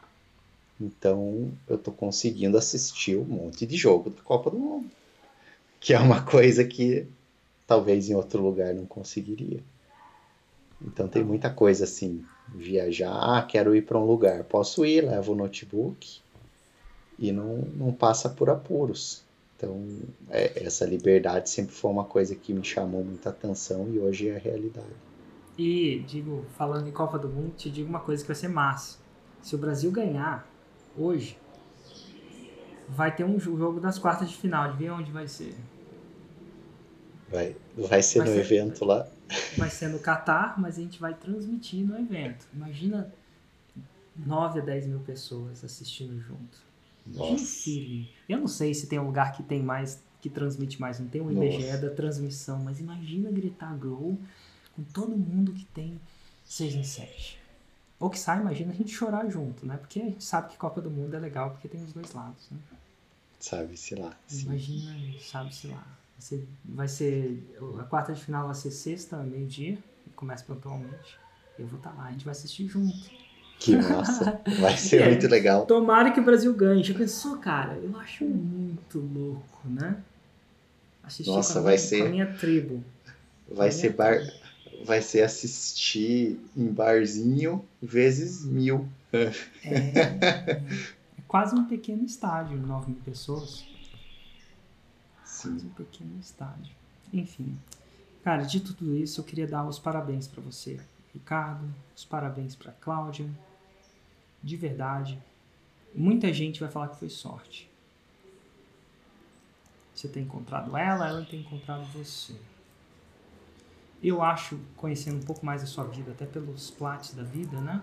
Então, eu estou conseguindo assistir um monte de jogo da Copa do Mundo. Que é uma coisa que talvez em outro lugar não conseguiria. Então tem muita coisa assim, viajar, ah, quero ir para um lugar, posso ir, levo o notebook e não, não passa por apuros. Então é, essa liberdade sempre foi uma coisa que me chamou muita atenção e hoje é a realidade. E digo, falando em Copa do Mundo, te digo uma coisa que vai ser massa. Se o Brasil ganhar hoje, vai ter um jogo das quartas de final. Adivinha onde vai ser? Vai, vai ser vai no ser, evento lá. Vai ser no Catar, mas a gente vai transmitir no evento. Imagina 9 a 10 mil pessoas assistindo junto. Nossa. Eu não sei se tem um lugar que tem mais, que transmite mais. Não tem um IBGE Nossa. da transmissão, mas imagina gritar gol com todo mundo que tem 6 em 7. Ou que sai, imagina a gente chorar junto, né? Porque a gente sabe que Copa do Mundo é legal porque tem os dois lados, né? Sabe-se lá. Sim. Imagina, sabe-se lá. Vai ser, vai ser. A quarta de final vai ser sexta, meio-dia. Começa pontualmente. Eu vou estar tá lá, a gente vai assistir junto. Que massa! Vai ser muito legal. Tomara que o Brasil ganhe. Já pensou, cara? Eu acho muito louco, né? Assistir Nossa, com, a vai minha, ser... a minha tribo. Vai ser bar. Vai ser assistir em barzinho vezes mil. É, é, é quase um pequeno estádio, 9 mil pessoas. Sim. um pequeno estádio. Enfim, cara, de tudo isso eu queria dar os parabéns para você, Ricardo, os parabéns para Cláudia. De verdade, muita gente vai falar que foi sorte. Você tem encontrado ela, ela tem encontrado você. Eu acho, conhecendo um pouco mais a sua vida, até pelos plates da vida, né?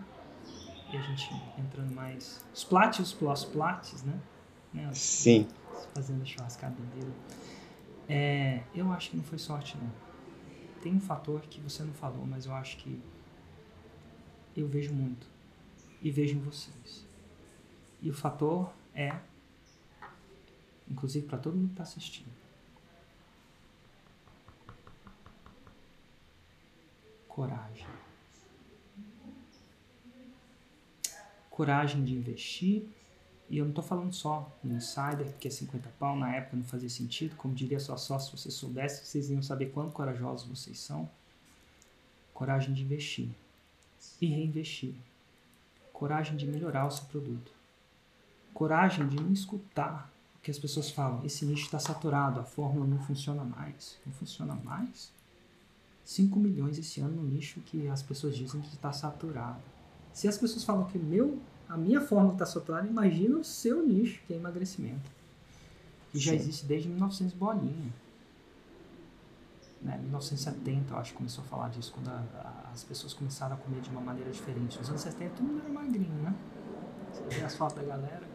E a gente entrando mais. Os plates, os plates, né? né? Sim. Fazendo churrascada dele. É, eu acho que não foi sorte, não. Tem um fator que você não falou, mas eu acho que eu vejo muito. E vejo em vocês. E o fator é, inclusive para todo mundo que está assistindo, coragem. Coragem de investir. E eu não estou falando só no Insider, porque é 50 pau, na época não fazia sentido. Como diria sua sócia, se vocês soubessem, vocês iam saber quanto corajosos vocês são. Coragem de investir e reinvestir. Coragem de melhorar o seu produto. Coragem de não escutar o que as pessoas falam. Esse nicho está saturado, a fórmula não funciona mais. Não funciona mais? 5 milhões esse ano no nicho que as pessoas dizem que está saturado. Se as pessoas falam que meu, a minha fórmula está saturada, imagina o seu nicho, que é emagrecimento. Que já Sim. existe desde 1900 bolinha. Né? 1970, eu acho que começou a falar disso, quando a- a- as pessoas começaram a comer de uma maneira diferente. Nos anos 70 todo mundo era magrinho, né? Você vê as fotos da galera,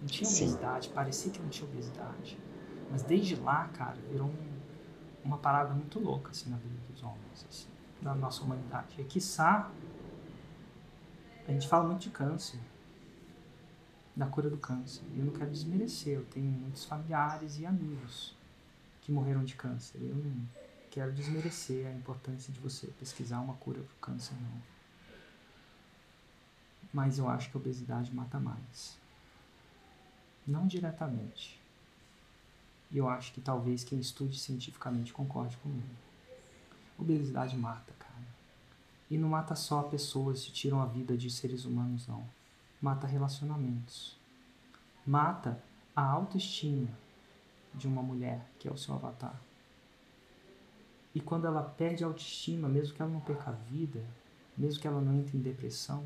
não tinha Sim. obesidade, parecia que não tinha obesidade. Mas desde lá, cara, virou um- uma parada muito louca, assim, na vida dos homens, assim, da nossa humanidade. E, quiçá, a gente fala muito de câncer, da cura do câncer. Eu não quero desmerecer, eu tenho muitos familiares e amigos que morreram de câncer. Eu não quero desmerecer a importância de você pesquisar uma cura para o câncer, não. Mas eu acho que a obesidade mata mais. Não diretamente. E eu acho que talvez quem estude cientificamente concorde comigo. Obesidade mata, cara. E não mata só pessoas que tiram a vida de seres humanos, não. Mata relacionamentos. Mata a autoestima de uma mulher, que é o seu avatar. E quando ela perde a autoestima, mesmo que ela não perca a vida, mesmo que ela não entre em depressão,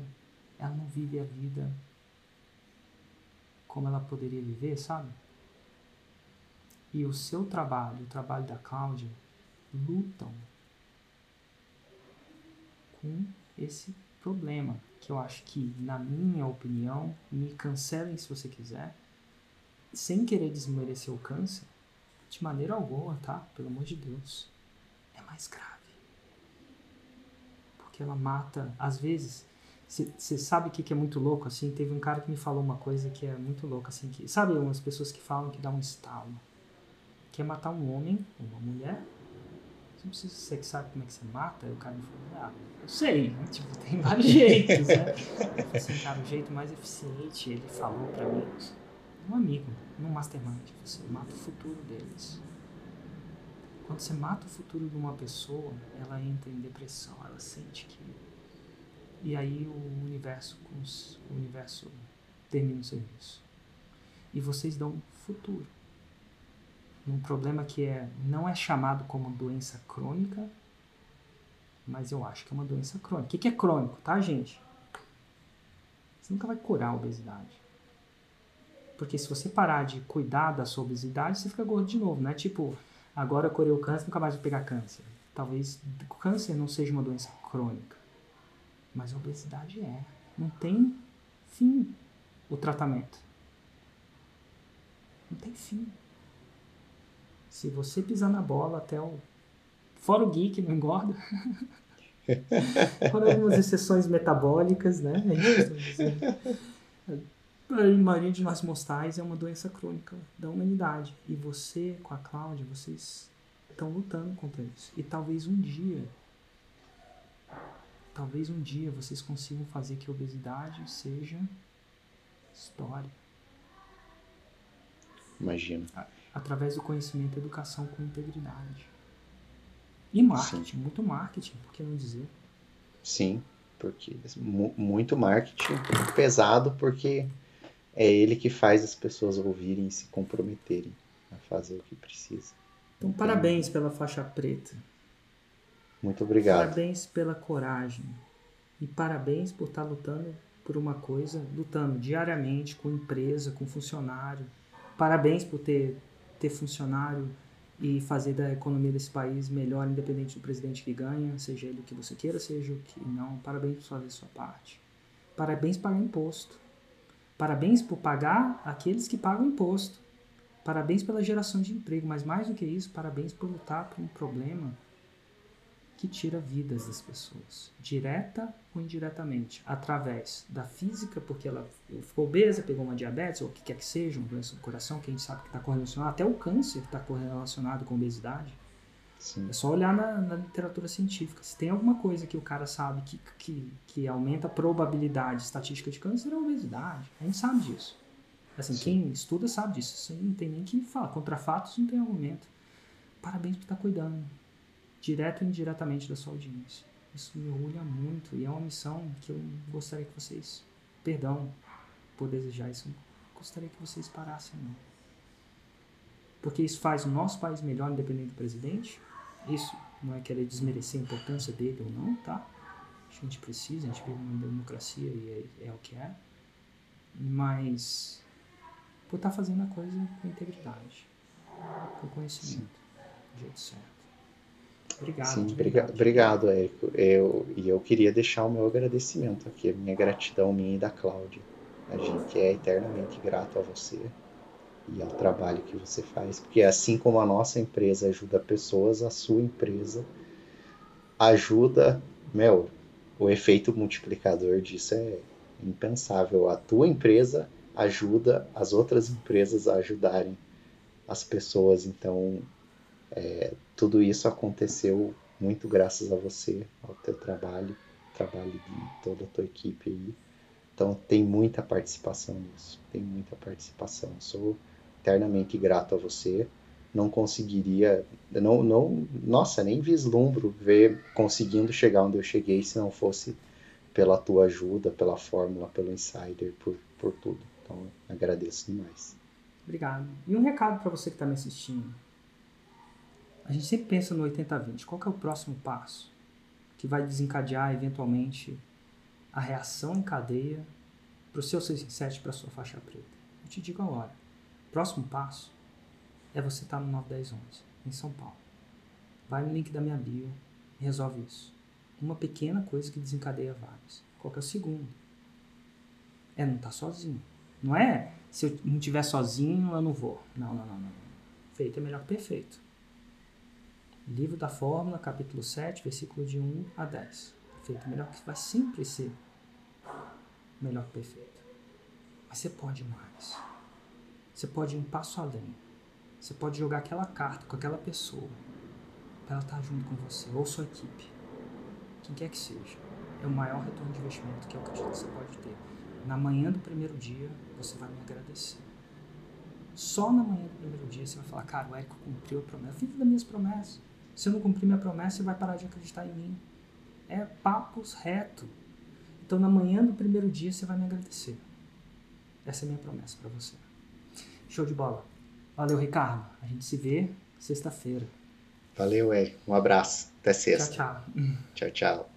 ela não vive a vida como ela poderia viver, sabe? E o seu trabalho, o trabalho da Cláudia, lutam com esse problema, que eu acho que, na minha opinião, me cancelem se você quiser, sem querer desmerecer o câncer, de maneira alguma, tá? Pelo amor de Deus. É mais grave. Porque ela mata, às vezes, você sabe o que, que é muito louco, assim? Teve um cara que me falou uma coisa que é muito louca, assim, que... Sabe umas pessoas que falam que dá um estalo? Que é matar um homem uma mulher não precisa que sabe como é que você mata. Aí o cara me falou, ah, eu sei, né? tipo, tem vários jeitos, né? Eu falei cara, o jeito mais eficiente, ele falou pra mim, um amigo, num mastermind, você mata o futuro deles. Quando você mata o futuro de uma pessoa, ela entra em depressão, ela sente que. E aí o universo, o universo termina o serviço. E vocês dão futuro num problema que é, não é chamado como doença crônica, mas eu acho que é uma doença crônica. O que que é crônico, tá, gente? Você nunca vai curar a obesidade. Porque se você parar de cuidar da sua obesidade, você fica gordo de novo, né? Tipo, agora eu curei o câncer, nunca mais vou pegar câncer. Talvez o câncer não seja uma doença crônica, mas a obesidade é. Não tem fim o tratamento. Não tem fim. Se você pisar na bola até o. Fora o geek, não engorda. Fora algumas exceções metabólicas, né? A dizer. A maioria de nós mortais é uma doença crônica da humanidade. E você, com a Cláudia, vocês estão lutando contra isso. E talvez um dia, talvez um dia vocês consigam fazer que a obesidade seja história. Imagino. Através do conhecimento e educação com integridade. E marketing, muito marketing, por que não dizer? Sim, porque mu- muito marketing, muito pesado, porque é ele que faz as pessoas ouvirem e se comprometerem a fazer o que precisa. Então, parabéns pela faixa preta. Muito obrigado. Parabéns pela coragem. E parabéns por estar lutando por uma coisa, lutando diariamente com empresa, com funcionário. Parabéns por ter, ter funcionário e fazer da economia desse país melhor, independente do presidente que ganha, seja ele o que você queira, seja o que não. Parabéns por fazer a sua parte. Parabéns por pagar imposto. Parabéns por pagar aqueles que pagam imposto. Parabéns pela geração de emprego, mas mais do que isso, parabéns por lutar por um problema que tira vidas das pessoas, direta ou indiretamente, através da física, porque ela ficou obesa, pegou uma diabetes, ou o que quer que seja, uma doença do coração, que a gente sabe que está correlacionado, até o câncer está correlacionado com obesidade. Sim. É só olhar na, na, literatura científica. Se tem alguma coisa que o cara sabe que, que, que aumenta a probabilidade estatística de câncer, é a obesidade. A gente sabe disso. Assim, Sim. quem estuda sabe disso. Isso não tem nem que falar. Contra fatos não tem argumento. Parabéns por estar tá cuidando direto ou indiretamente da sua audiência. Isso me orgulha muito e é uma missão que eu gostaria que vocês, perdão por desejar isso, gostaria que vocês parassem não. Porque isso faz o nosso país melhor, independente do presidente. Isso não é querer desmerecer a importância dele ou não, tá? A gente precisa, a gente vive numa democracia e é, é o que é. Mas por estar tá fazendo a coisa com integridade, com conhecimento, do jeito certo. Obrigado. Sim, obrigado, obrigado, Érico. Eu, e eu queria deixar o meu agradecimento aqui, a minha gratidão minha e da Cláudia. A gente é eternamente grato a você e ao trabalho que você faz, porque assim como a nossa empresa ajuda pessoas, a sua empresa ajuda, meu, o efeito multiplicador disso é impensável. A tua empresa ajuda as outras empresas a ajudarem as pessoas, então é, tudo isso aconteceu muito graças a você, ao teu trabalho, trabalho de toda a tua equipe aí. Então tem muita participação nisso, tem muita participação. Sou eternamente grato a você. Não conseguiria, não, não, nossa, nem vislumbro ver conseguindo chegar onde eu cheguei se não fosse pela tua ajuda, pela fórmula, pelo insider, por, por tudo. Então agradeço demais. Obrigado. E um recado para você que está me assistindo a gente sempre pensa no 80-20. Qual é o próximo passo que vai desencadear eventualmente a reação em cadeia para o seu 6 em 7 para a sua faixa preta? Eu te digo agora. O próximo passo é você estar tá no 9111 em São Paulo. Vai no link da minha bio e resolve isso. Uma pequena coisa que desencadeia vários. Qual é o segundo? É não estar tá sozinho. Não é se eu não estiver sozinho, eu não vou. Não, não, não, não. Feito é melhor que perfeito. Livro da Fórmula, capítulo 7, versículo de 1 a 10. Perfeito, melhor que vai sempre ser melhor que perfeito. Mas você pode mais. Você pode ir um passo além. Você pode jogar aquela carta com aquela pessoa para ela estar junto com você ou sua equipe. Quem quer que seja. É o maior retorno de investimento que eu acredito que você pode ter. Na manhã do primeiro dia, você vai me agradecer. Só na manhã do primeiro dia você vai falar, cara, o Érico cumpriu a promessa. Viva das minhas promessas. Se eu não cumprir minha promessa, você vai parar de acreditar em mim. É papos reto. Então, na manhã do primeiro dia, você vai me agradecer. Essa é a minha promessa para você. Show de bola. Valeu, Ricardo. A gente se vê sexta-feira. Valeu, Érico. Um abraço. Até sexta. Tchau, tchau. Tchau, tchau.